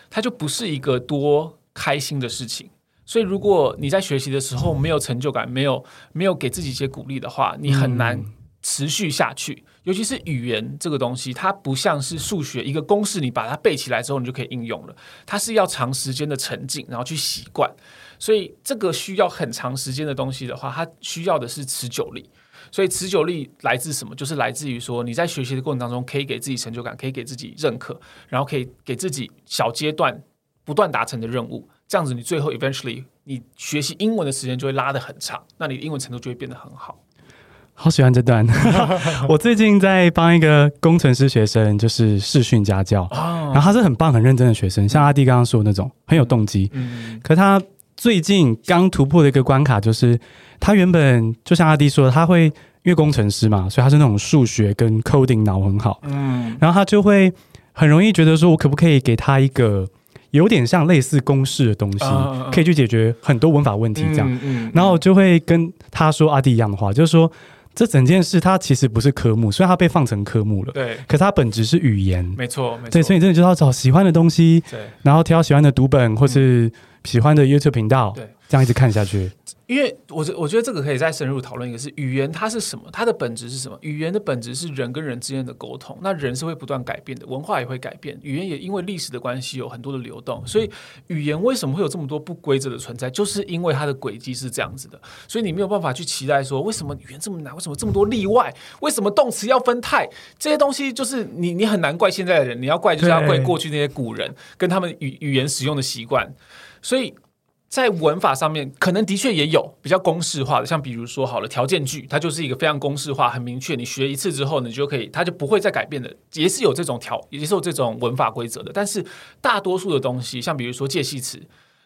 它就不是一个多开心的事情。所以如果你在学习的时候没有成就感，没有没有给自己一些鼓励的话，你很难持续下去。嗯尤其是语言这个东西，它不像是数学一个公式，你把它背起来之后，你就可以应用了。它是要长时间的沉浸，然后去习惯。所以这个需要很长时间的东西的话，它需要的是持久力。所以持久力来自什么？就是来自于说你在学习的过程当中，可以给自己成就感，可以给自己认可，然后可以给自己小阶段不断达成的任务。这样子，你最后 eventually 你学习英文的时间就会拉得很长，那你的英文程度就会变得很好。好喜欢这段。我最近在帮一个工程师学生，就是视讯家教，然后他是很棒、很认真的学生，像阿弟刚刚说的那种，很有动机。嗯，可他最近刚突破的一个关卡就是。他原本就像阿弟说的，他会因为工程师嘛，所以他是那种数学跟 coding 脑很好，嗯，然后他就会很容易觉得说，我可不可以给他一个有点像类似公式的东西，嗯、可以去解决很多文法问题这样，嗯嗯、然后就会跟他说阿弟一样的话，就是说这整件事它其实不是科目，虽然它被放成科目了，对，可是它本质是语言，没错，没错，对，所以你真的就要找喜欢的东西，对，然后挑喜欢的读本或是喜欢的 YouTube 频道，对，这样一直看下去。因为我觉我觉得这个可以再深入讨论一个，是语言它是什么？它的本质是什么？语言的本质是人跟人之间的沟通。那人是会不断改变的，文化也会改变，语言也因为历史的关系有很多的流动。所以语言为什么会有这么多不规则的存在？就是因为它的轨迹是这样子的。所以你没有办法去期待说，为什么语言这么难？为什么这么多例外？为什么动词要分态？这些东西就是你你很难怪现在的人，你要怪就是要怪过去那些古人跟他们语语言使用的习惯。所以。在文法上面，可能的确也有比较公式化的，像比如说好了，条件句，它就是一个非常公式化、很明确，你学一次之后，你就可以，它就不会再改变的，也是有这种条，也是有这种文法规则的。但是大多数的东西，像比如说介系词，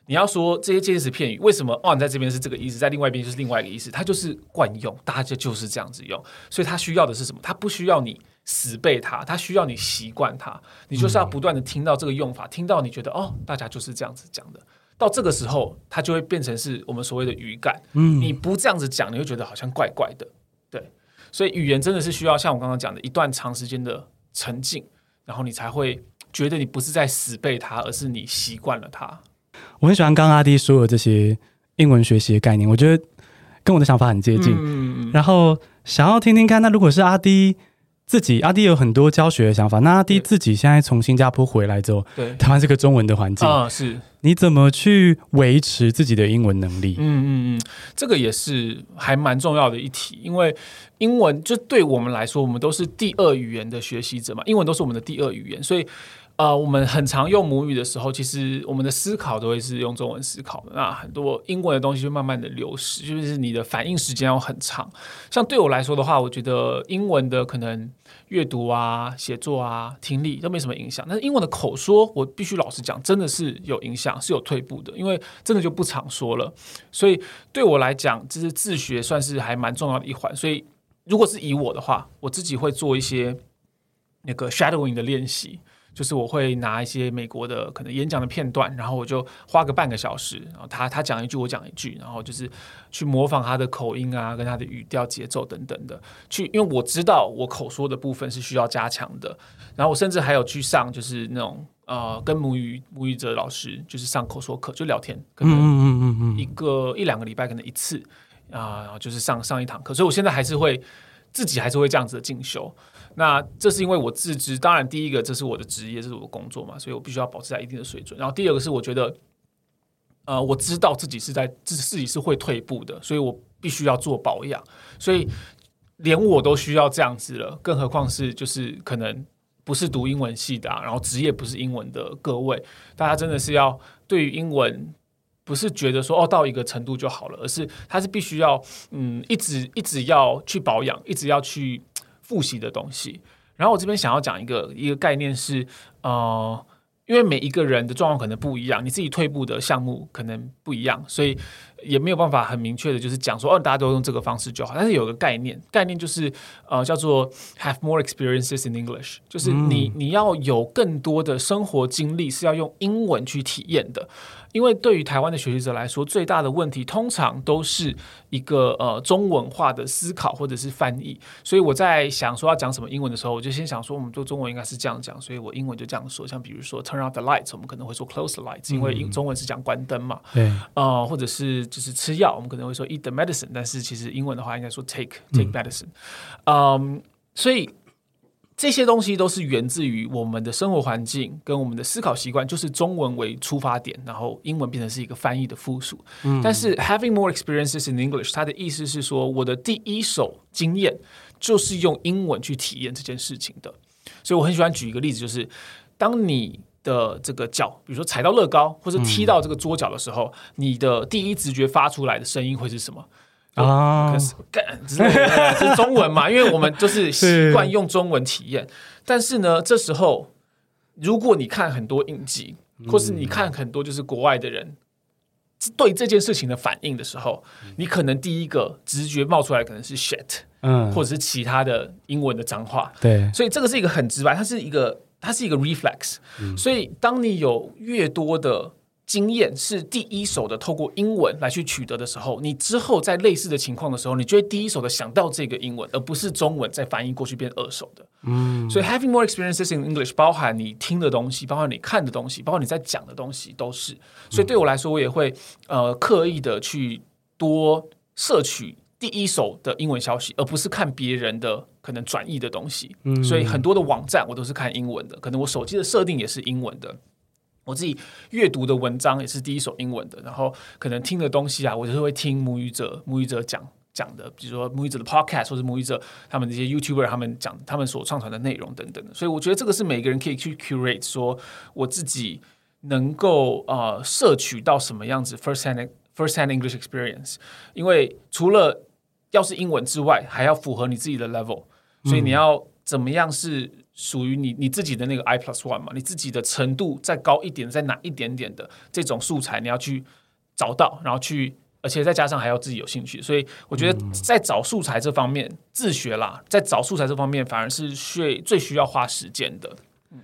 你要说这些介系词片语，为什么哦，你在这边是这个意思，在另外一边就是另外一个意思，它就是惯用，大家就是这样子用。所以它需要的是什么？它不需要你死背它，它需要你习惯它，你就是要不断的听到这个用法，听到你觉得哦，大家就是这样子讲的。到这个时候，它就会变成是我们所谓的语感。嗯，你不这样子讲，你会觉得好像怪怪的。对，所以语言真的是需要像我刚刚讲的一段长时间的沉浸，然后你才会觉得你不是在死背它，而是你习惯了它。我很喜欢刚刚阿迪说的这些英文学习的概念，我觉得跟我的想法很接近。嗯，然后想要听听看，那如果是阿滴。自己阿弟有很多教学的想法。那阿弟自己现在从新加坡回来之后，对，台湾是个中文的环境啊，是。你怎么去维持自己的英文能力？嗯嗯嗯，这个也是还蛮重要的一题，因为英文就对我们来说，我们都是第二语言的学习者嘛，英文都是我们的第二语言，所以。呃，我们很常用母语的时候，其实我们的思考都会是用中文思考的。那很多英文的东西就慢慢的流失，就是你的反应时间要很长。像对我来说的话，我觉得英文的可能阅读啊、写作啊、听力都没什么影响。但是英文的口说，我必须老实讲，真的是有影响，是有退步的，因为真的就不常说了。所以对我来讲，就是自学算是还蛮重要的一环。所以如果是以我的话，我自己会做一些那个 shadowing 的练习。就是我会拿一些美国的可能演讲的片段，然后我就花个半个小时，然后他他讲一句，我讲一句，然后就是去模仿他的口音啊，跟他的语调、节奏等等的，去，因为我知道我口说的部分是需要加强的。然后我甚至还有去上，就是那种呃，跟母语母语者老师就是上口说课，就聊天，可能一个嗯嗯嗯嗯一两个礼拜可能一次啊，就是上上一堂课。所以我现在还是会自己还是会这样子的进修。那这是因为我自知，当然第一个这是我的职业，这是我的工作嘛，所以我必须要保持在一定的水准。然后第二个是我觉得，呃，我知道自己是在自自己是会退步的，所以我必须要做保养。所以连我都需要这样子了，更何况是就是可能不是读英文系的啊，然后职业不是英文的各位，大家真的是要对于英文不是觉得说哦到一个程度就好了，而是他是必须要嗯一直一直要去保养，一直要去。复习的东西，然后我这边想要讲一个一个概念是，呃，因为每一个人的状况可能不一样，你自己退步的项目可能不一样，所以也没有办法很明确的，就是讲说，哦，大家都用这个方式就好。但是有个概念，概念就是，呃，叫做 have more experiences in English，就是你你要有更多的生活经历是要用英文去体验的。因为对于台湾的学习者来说，最大的问题通常都是一个呃中文化的思考或者是翻译。所以我在想说要讲什么英文的时候，我就先想说我们做中文应该是这样讲，所以我英文就这样说。像比如说 turn off the lights，我们可能会说 close the lights，因为英中文是讲关灯嘛。对。呃，或者是就是吃药，我们可能会说 eat the medicine，但是其实英文的话应该说 take take medicine。嗯。Um, 所以这些东西都是源自于我们的生活环境跟我们的思考习惯，就是中文为出发点，然后英文变成是一个翻译的附属。嗯，但是 having more experiences in English，它的意思是说，我的第一手经验就是用英文去体验这件事情的。所以我很喜欢举一个例子，就是当你的这个脚，比如说踩到乐高或者踢到这个桌角的时候，嗯、你的第一直觉发出来的声音会是什么？啊，可是干之类的，这是中文嘛？因为我们就是习惯用中文体验。但是呢，这时候如果你看很多影集，或是你看很多就是国外的人对这件事情的反应的时候，你可能第一个直觉冒出来可能是 shit，嗯，或者是其他的英文的脏话。对，所以这个是一个很直白，它是一个它是一个 reflex。所以当你有越多的经验是第一手的，透过英文来去取得的时候，你之后在类似的情况的时候，你就会第一手的想到这个英文，而不是中文再翻译过去变二手的。嗯，所以 having more experiences in English 包含你听的东西，包含你看的东西，包括你在讲的东西都是。所以对我来说，我也会呃刻意的去多摄取第一手的英文消息，而不是看别人的可能转译的东西。嗯，所以很多的网站我都是看英文的，可能我手机的设定也是英文的。我自己阅读的文章也是第一手英文的，然后可能听的东西啊，我就是会听母语者母语者讲讲的，比如说母语者的 podcast 或者母语者他们这些 YouTuber 他们讲他们所上传的内容等等的，所以我觉得这个是每个人可以去 curate 说我自己能够呃摄取到什么样子 first hand first hand English experience，因为除了要是英文之外，还要符合你自己的 level，所以你要怎么样是。属于你你自己的那个 I plus one 嘛，你自己的程度再高一点，再难一点点的这种素材，你要去找到，然后去，而且再加上还要自己有兴趣，所以我觉得在找素材这方面，嗯、自学啦，在找素材这方面反而是需最需要花时间的。嗯，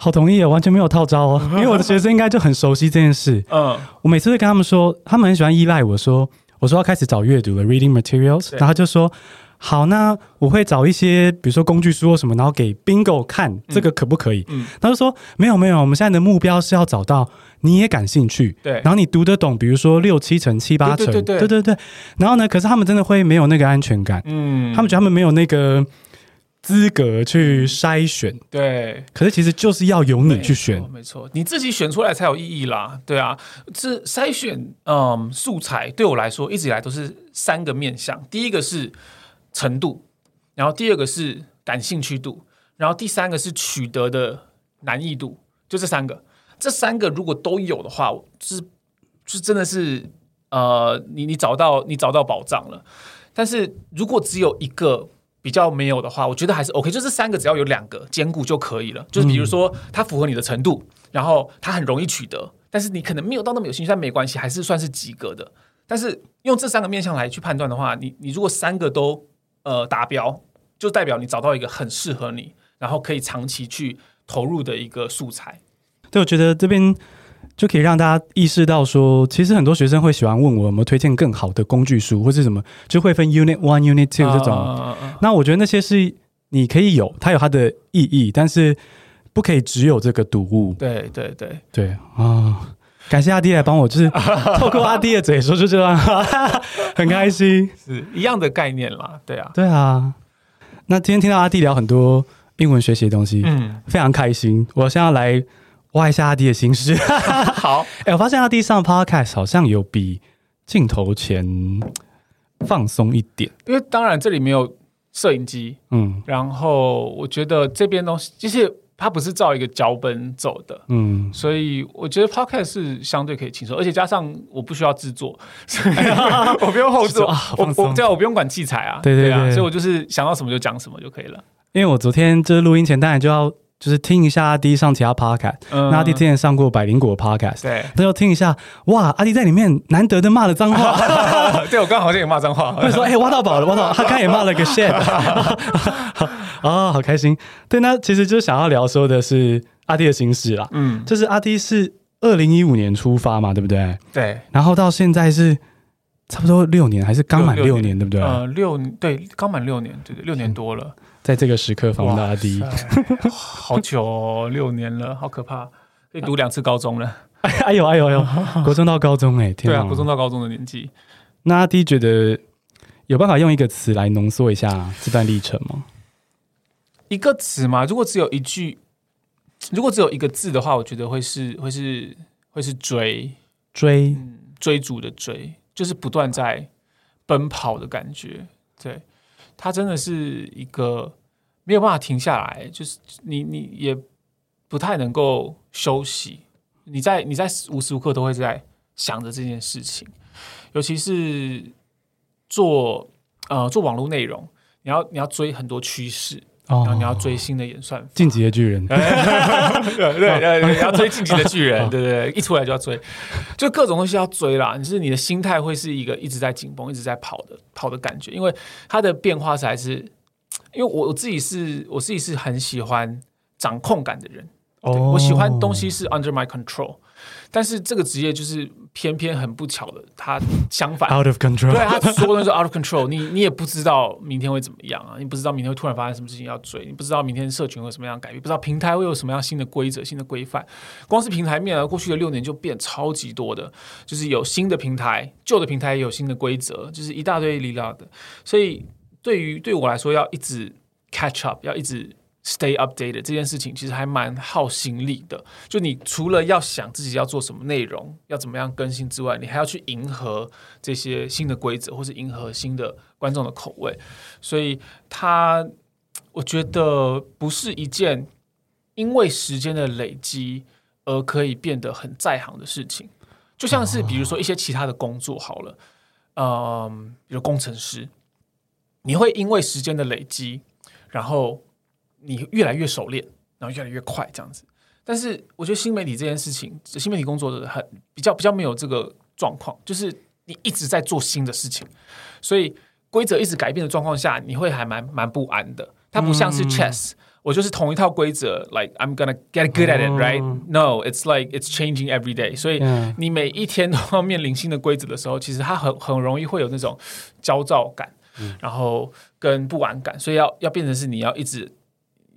好同意，完全没有套招哦，因为我的学生应该就很熟悉这件事。嗯，我每次会跟他们说，他们很喜欢依赖我说，我说要开始找阅读了 reading materials，然后他就说。好，那我会找一些，比如说工具书或什么，然后给 Bingo 看，这个可不可以？嗯，他就说没有没有，我们现在的目标是要找到你也感兴趣，对，然后你读得懂，比如说六七成、七八成，对对对，对对对。然后呢，可是他们真的会没有那个安全感，嗯，他们觉得他们没有那个资格去筛选，对。可是其实就是要由你去选，没错，你自己选出来才有意义啦，对啊。这筛选，嗯，素材对我来说一直以来都是三个面向，第一个是。程度，然后第二个是感兴趣度，然后第三个是取得的难易度，就这三个。这三个如果都有的话，就是就是真的是呃，你你找到你找到宝藏了。但是如果只有一个比较没有的话，我觉得还是 OK。就这三个只要有两个兼顾就可以了。就是比如说它符合你的程度，然后它很容易取得，但是你可能没有到那么有兴趣，但没关系，还是算是及格的。但是用这三个面向来去判断的话，你你如果三个都呃，达标就代表你找到一个很适合你，然后可以长期去投入的一个素材。对，我觉得这边就可以让大家意识到说，其实很多学生会喜欢问我有没有推荐更好的工具书，或是什么，就会分 Unit One、Unit Two 这种。Uh, 那我觉得那些是你可以有，它有它的意义，但是不可以只有这个读物。对对对对啊！感谢阿弟来帮我，就是 透过阿弟的嘴说出这段话，很开心，是一样的概念啦。对啊，对啊。那今天听到阿弟聊很多英文学习的东西，嗯，非常开心。我现在要来挖一下阿迪的心事。好，哎、欸，我发现阿滴上 Podcast 好像有比镜头前放松一点，因为当然这里没有摄影机，嗯，然后我觉得这边东西就是。它不是照一个脚本走的，嗯，所以我觉得 podcast 是相对可以轻松，而且加上我不需要制作，所以我不用后制，我我对啊，我不用管器材啊，对对对，对啊，所以我就是想到什么就讲什么就可以了。因为我昨天就是录音前当然就要。就是听一下阿迪上其他 podcast，嗯，那阿迪之前上过百灵果 podcast，对，那就听一下，哇，阿迪在里面难得的骂了脏话，对我刚好像也骂脏话，我说 哎、欸，挖到宝了，挖到，他刚也骂了个 shit，啊、哦，好开心，对，那其实就是想要聊说的是阿迪的心事啦，嗯，就是阿迪是二零一五年出发嘛，对不对？对，然后到现在是差不多六年，还是刚满六年，对不对？呃，六对，刚满六年，对对，六年多了。在这个时刻访问到阿迪，好久哦，六年了，好可怕，可以读两次高中了。哎呦哎呦哎呦，国中到高中哎，天啊，对啊，国中到高中的年纪。那阿迪觉得有办法用一个词来浓缩一下这段历程吗？一个词嘛，如果只有一句，如果只有一个字的话，我觉得会是会是会是追追、嗯，追逐的追，就是不断在奔跑的感觉。对，它真的是一个没有办法停下来，就是你你也不太能够休息，你在你在无时无刻都会在想着这件事情，尤其是做呃做网络内容，你要你要追很多趋势。然后你要追新的演算法，进击的巨人，对对 对，你要追进击的巨人，对对对，一出来就要追，就各种东西要追啦。你是你的心态会是一个一直在紧绷、一直在跑的跑的感觉，因为它的变化才是。因为我我自己是我自己是很喜欢掌控感的人，对，我喜欢东西是 under my control。但是这个职业就是偏偏很不巧的，他相反，out of control。对，他说的是 out of control，你你也不知道明天会怎么样啊，你不知道明天会突然发生什么事情要追，你不知道明天社群会有什么样改变，不知道平台会有什么样新的规则、新的规范。光是平台面啊，过去的六年就变超级多的，就是有新的平台，旧的平台也有新的规则，就是一大堆离了的。所以对于对我来说，要一直 catch up，要一直。Stay updated 这件事情其实还蛮耗心力的。就你除了要想自己要做什么内容，要怎么样更新之外，你还要去迎合这些新的规则，或是迎合新的观众的口味。所以，它我觉得不是一件因为时间的累积而可以变得很在行的事情。就像是比如说一些其他的工作好了，嗯，比如工程师，你会因为时间的累积，然后。你越来越熟练，然后越来越快这样子。但是我觉得新媒体这件事情，新媒体工作者很比较比较没有这个状况，就是你一直在做新的事情，所以规则一直改变的状况下，你会还蛮蛮不安的。它不像是 chess，、嗯、我就是同一套规则，like I'm gonna get good at it,、哦、right? No, it's like it's changing every day。所以你每一天都要面临新的规则的时候，其实它很很容易会有那种焦躁感，嗯、然后跟不安感，所以要要变成是你要一直。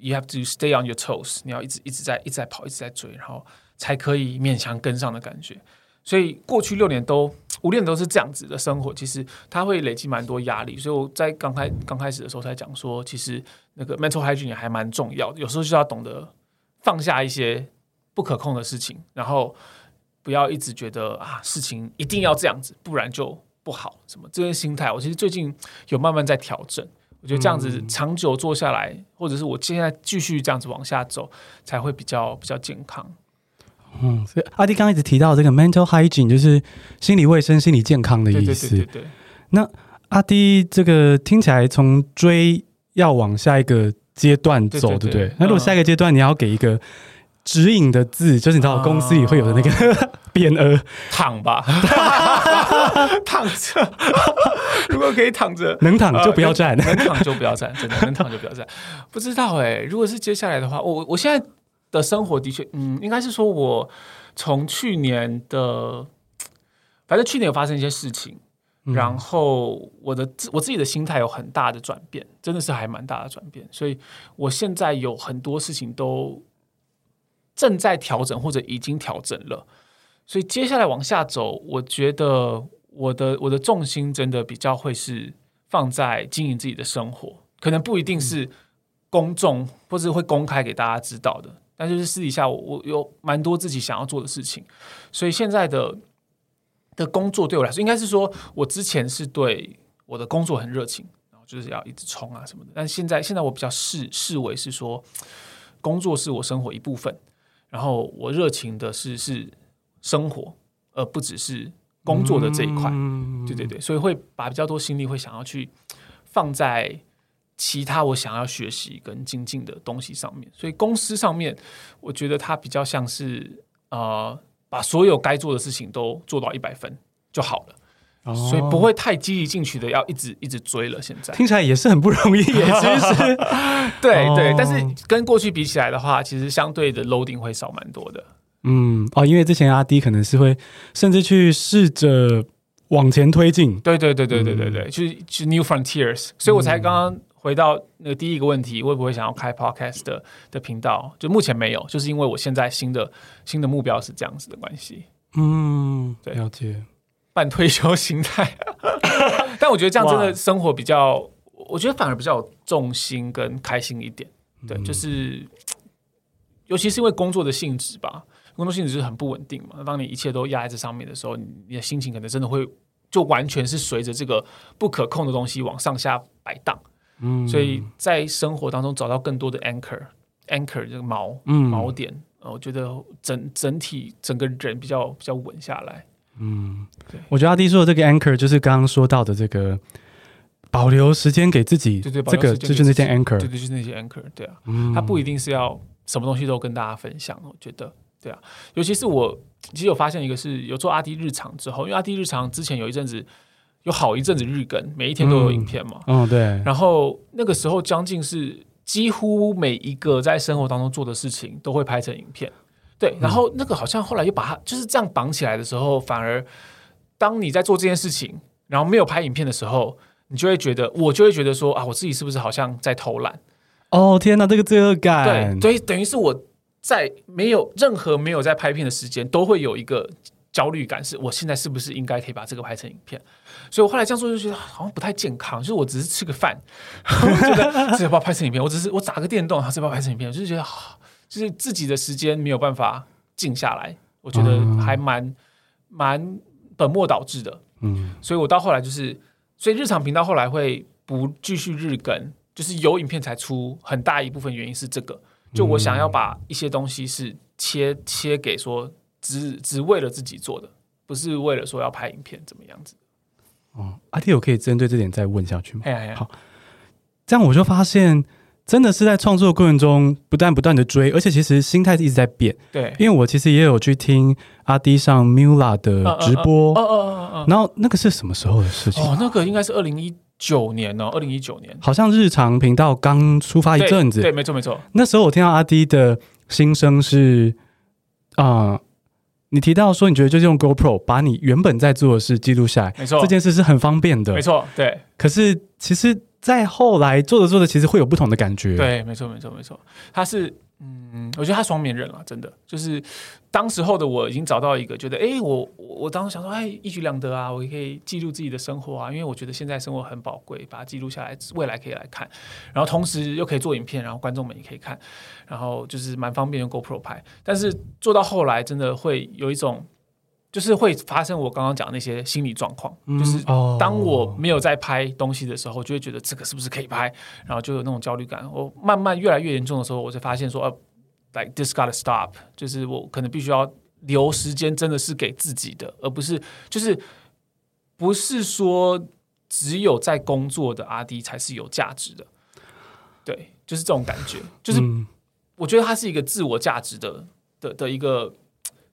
You have to stay on your toes。你要一直一直在一直在跑，一直在追，然后才可以勉强跟上的感觉。所以过去六年都五年都是这样子的生活，其实它会累积蛮多压力。所以我在刚开刚开始的时候才讲说，其实那个 mental hygiene 还蛮重要的。有时候就要懂得放下一些不可控的事情，然后不要一直觉得啊事情一定要这样子，不然就不好。什么这些心态，我其实最近有慢慢在调整。我觉得这样子长久做下来，嗯、或者是我现在继续这样子往下走，才会比较比较健康。嗯，所以阿迪刚刚一直提到这个 mental hygiene，就是心理卫生、心理健康的意思。对对对。那阿迪这个听起来从追要往下一个阶段走，对，不对？那如果下一个阶段你要给一个指引的字，就是你知道公司里会有的那个 匾额，躺吧，躺着。如果可以躺着，能躺就不要站，呃，能躺就不要站，真的 能躺就不要站。不知道哎，欸，如果是接下来的话，我我现在的生活的确，嗯，应该是说我从去年的，反正去年有发生一些事情，嗯，然后我的我自己的心态有很大的转变，真的是还蛮大的转变，所以我现在有很多事情都正在调整或者已经调整了，所以接下来往下走，我觉得。我的我的重心真的比较会是放在经营自己的生活，可能不一定是公众或者会公开给大家知道的，但就是私底下我我有蛮多自己想要做的事情，所以现在的的工作对我来说，应该是说我之前是对我的工作很热情，然后就是要一直冲啊什么的，但现在现在我比较视视为是说工作是我生活一部分，然后我热情的是是生活，而不只是。工作的这一块，嗯、对对对，所以会把比较多心力会想要去放在其他我想要学习跟精进的东西上面。所以公司上面，我觉得它比较像是呃，把所有该做的事情都做到一百分就好了，哦、所以不会太积极进取的要一直一直追了。现在听起来也是很不容易，也其实对对，但是跟过去比起来的话，其实相对的 loading 会少蛮多的。嗯哦，因为之前阿 D 可能是会甚至去试着往前推进，对对对对对对对，去去 new frontiers，所以我才刚刚回到那个第一个问题，会不会想要开 podcast 的的频道？就目前没有，就是因为我现在新的新的目标是这样子的关系。嗯，对，了解，半退休心态，但我觉得这样真的生活比较，我觉得反而比较有重心跟开心一点。对，就是尤其是因为工作的性质吧，工作性质就是很不稳定嘛。当你一切都压在这上面的时候，你的心情可能真的会就完全是随着这个不可控的东西往上下摆荡。嗯，所以在生活当中找到更多的 anchor，anchor 这个锚，嗯，锚点，我觉得整整体整个人比较比较稳下来。嗯，对，我觉得阿迪说的这个 anchor 就是刚刚说到的这个保留时间给自己，对对，这个就是那些 anchor，对对，就是那些 anchor，对啊，嗯，他不一定是要什么东西都跟大家分享，我觉得，对啊，尤其是我其实有发现一个是有做阿迪日常之后，因为阿迪日常之前有一阵子。有好一阵子日更，每一天都有影片嘛。嗯，对。然后那个时候，将近是几乎每一个在生活当中做的事情都会拍成影片。对。然后那个好像后来又把它就是这样绑起来的时候，反而当你在做这件事情，然后没有拍影片的时候，你就会觉得，我就会觉得说啊，我自己是不是好像在偷懒？哦，天哪，这个罪恶感。对，所以等于是我在没有任何没有在拍片的时间，都会有一个。焦虑感是我现在是不是应该可以把这个拍成影片？所以我后来这样做就觉得好像不太健康。就是我只是吃个饭，我觉得这要不要拍成影片？我只是我打个电动，还是要不要拍成影片？我就是觉得好，就是自己的时间没有办法静下来，我觉得还蛮蛮本末倒置的。嗯，所以我到后来就是，所以日常频道后来会不继续日更，就是有影片才出，很大一部分原因是这个。就我想要把一些东西是切切给说。只只为了自己做的，不是为了说要拍影片怎么样子。哦，阿弟，我可以针对这点再问下去吗？好，这样我就发现，真的是在创作过程中不断不断的追，而且其实心态一直在变。对，因为我其实也有去听阿滴上 Mula 的直播，哦哦哦哦，然后那个是什么时候的事情？哦，那个应该是二零一九年哦，二零一九年，好像日常频道刚出发一阵子。对，没错没错。那时候我听到阿迪的心声是啊。你提到说，你觉得就是用 GoPro 把你原本在做的事记录下来，没错，这件事是很方便的，没错，对。可是其实，在后来做着做着，其实会有不同的感觉，对，没错，没错，没错，它是。嗯，我觉得他双面人啊，真的。就是当时候的我已经找到一个觉得，哎，我我当时想说，哎，一举两得啊，我也可以记录自己的生活啊，因为我觉得现在生活很宝贵，把它记录下来，未来可以来看，然后同时又可以做影片，然后观众们也可以看，然后就是蛮方便用 GoPro 拍，但是做到后来真的会有一种。就是会发生我刚刚讲的那些心理状况，嗯、就是当我没有在拍东西的时候，就会觉得这个是不是可以拍，然后就有那种焦虑感。我慢慢越来越严重的时候，我才发现说，呃，like this gotta stop，就是我可能必须要留时间，真的是给自己的，而不是就是不是说只有在工作的阿迪才是有价值的。对，就是这种感觉，就是我觉得它是一个自我价值的的的一个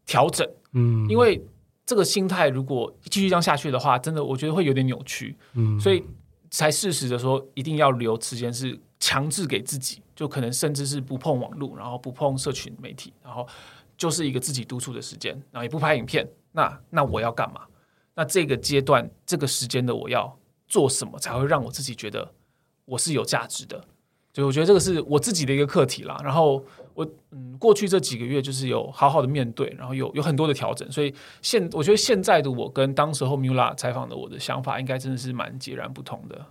调整。嗯，因为这个心态如果继续这样下去的话，真的我觉得会有点扭曲。嗯，所以才适时的说，一定要留时间是强制给自己，就可能甚至是不碰网络，然后不碰社群媒体，然后就是一个自己独处的时间，然后也不拍影片。那那我要干嘛？那这个阶段这个时间的我要做什么，才会让我自己觉得我是有价值的？所以我觉得这个是我自己的一个课题啦。然后我嗯，过去这几个月就是有好好的面对，然后有有很多的调整。所以现我觉得现在的我跟当时候 Mula 采访的我的想法，应该真的是蛮截然不同的。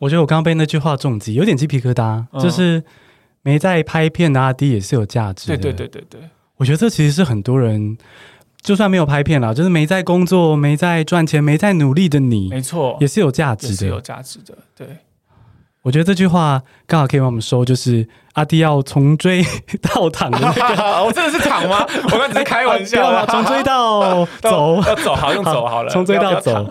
我觉得我刚刚被那句话重击，有点鸡皮疙瘩。嗯、就是没在拍片的阿迪也是有价值的。对对对对对，我觉得这其实是很多人，就算没有拍片了，就是没在工作、没在赚钱、没在努力的你，没错，也是有价值的，是有价值的，对。我觉得这句话刚好可以帮我们说，就是阿弟要从追 到躺的那个，我 真的是躺吗？我刚只是开玩笑嘛，从追到走，要走好用走好了，从追到走，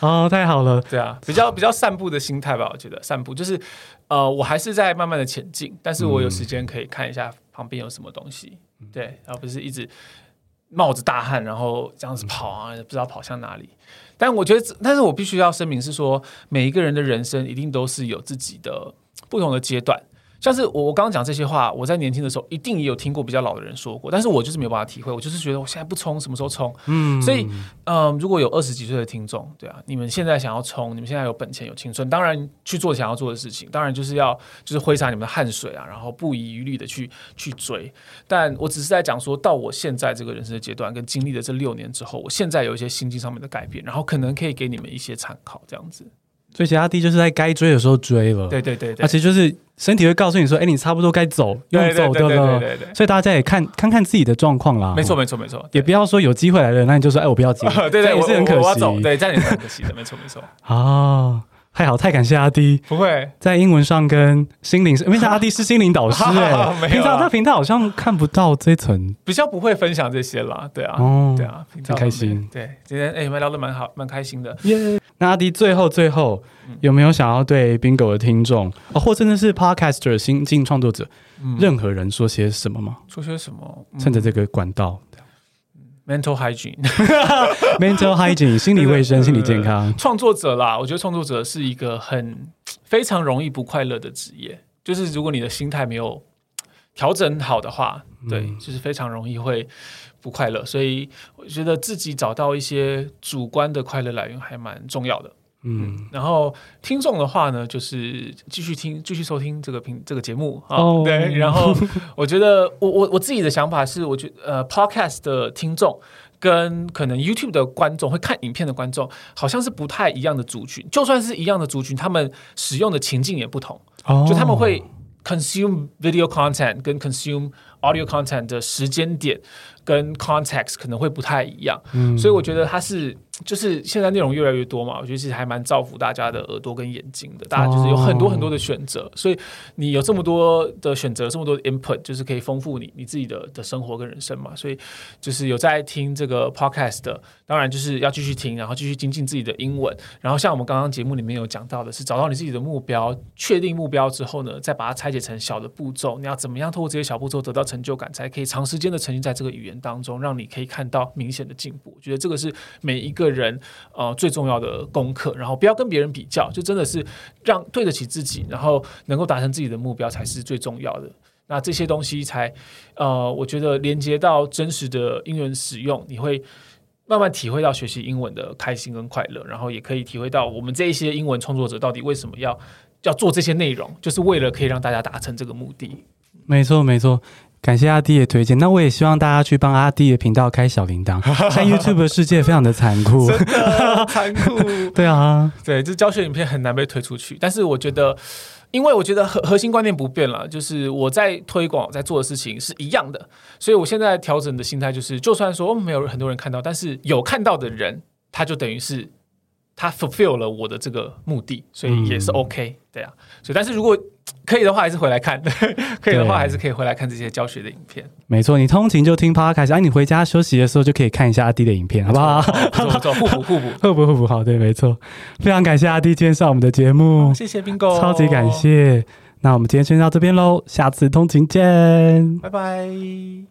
哦，太好了，对啊，比较比较散步的心态吧，我觉得散步就是呃，我还是在慢慢的前进，但是我有时间可以看一下旁边有什么东西，对，而不是一直冒着大汗，然后这样子跑啊，不知道跑向哪里。但我觉得，但是我必须要声明是说，每一个人的人生一定都是有自己的不同的阶段。像是我我刚刚讲这些话，我在年轻的时候一定也有听过比较老的人说过，但是我就是没有办法体会，我就是觉得我现在不冲，什么时候冲？嗯，所以，嗯、呃，如果有二十几岁的听众，对啊，你们现在想要冲，你们现在有本钱有青春，当然去做想要做的事情，当然就是要就是挥洒你们的汗水啊，然后不遗余力的去去追。但我只是在讲说到我现在这个人生的阶段，跟经历的这六年之后，我现在有一些心境上面的改变，然后可能可以给你们一些参考，这样子。所以其他地就是在该追的时候追了，对对对对，而且就是身体会告诉你说，哎，你差不多该走，用走的了，对对对。所以大家也看看看自己的状况啦。没错没错没错，也不要说有机会来了，那你就说，哎，我不要接，对 对，也是很可惜，对，这样也是很可惜的，没错没错。啊。太好，太感谢阿迪。不会在英文上跟心灵，因为阿迪是心灵导师 哎、欸。平常他平台好像看不到这层，比较不会分享这些啦。对啊，哦、对啊，很开心。对，今天哎，我们聊的蛮好，蛮开心的。耶！那阿迪最后最后有没有想要对 Bingo 的听众，嗯、哦，或真的是 Podcaster 新进创作者、嗯，任何人说些什么吗？说些什么？嗯、趁着这个管道。Mental hygiene，mental hygiene，心理卫生、心理健康。创作者啦，我觉得创作者是一个很非常容易不快乐的职业。就是如果你的心态没有调整好的话，对，就是非常容易会不快乐。所以我觉得自己找到一些主观的快乐来源还蛮重要的。嗯，然后听众的话呢，就是继续听、继续收听这个频这个节目啊。Oh. 对，然后我觉得我我我自己的想法是，我觉得呃，Podcast 的听众跟可能 YouTube 的观众会看影片的观众，好像是不太一样的族群。就算是一样的族群，他们使用的情境也不同。哦，就他们会 consume video content 跟 consume audio content 的时间点跟 context 可能会不太一样。嗯，所以我觉得它是。就是现在内容越来越多嘛，我觉得其实还蛮造福大家的耳朵跟眼睛的。大家就是有很多很多的选择，哦，所以你有这么多的选择，这么多的 input，就是可以丰富你你自己的的生活跟人生嘛。所以就是有在听这个 podcast 的，当然就是要继续听，然后继续精进自己的英文。然后像我们刚刚节目里面有讲到的是，找到你自己的目标，确定目标之后呢，再把它拆解成小的步骤。你要怎么样透过这些小步骤得到成就感，才可以长时间的沉浸在这个语言当中，让你可以看到明显的进步。我觉得这个是每一个人呃最重要的功课，然后不要跟别人比较，就真的是让对得起自己，然后能够达成自己的目标才是最重要的。那这些东西才呃，我觉得连接到真实的英文使用，你会慢慢体会到学习英文的开心跟快乐，然后也可以体会到我们这一些英文创作者到底为什么要要做这些内容，就是为了可以让大家达成这个目的。没错，没错。感谢阿弟的推荐，那我也希望大家去帮阿弟的频道开小铃铛。在 YouTube 的世界非常的残酷，真的残酷。对啊，对，这教学影片很难被推出去。但是我觉得，因为我觉得核核心观念不变了，就是我在推广在做的事情是一样的，所以我现在调整的心态就是，就算说没有很多人看到，但是有看到的人，他就等于是他 fulfill 了我的这个目的，所以也是 OK，嗯。对啊，所以但是如果可以的话，还是回来看。可以的话，还是可以回来看这些教学的影片。没错，你通勤就听 Podcast，哎，你回家休息的时候就可以看一下阿弟的影片，好不好？不错，互补互补，互补 互补。好，对，没错。非常感谢阿弟今天上我们的节目，谢谢 Bingo，超级感谢。那我们今天先到这边喽，下次通勤见，拜拜。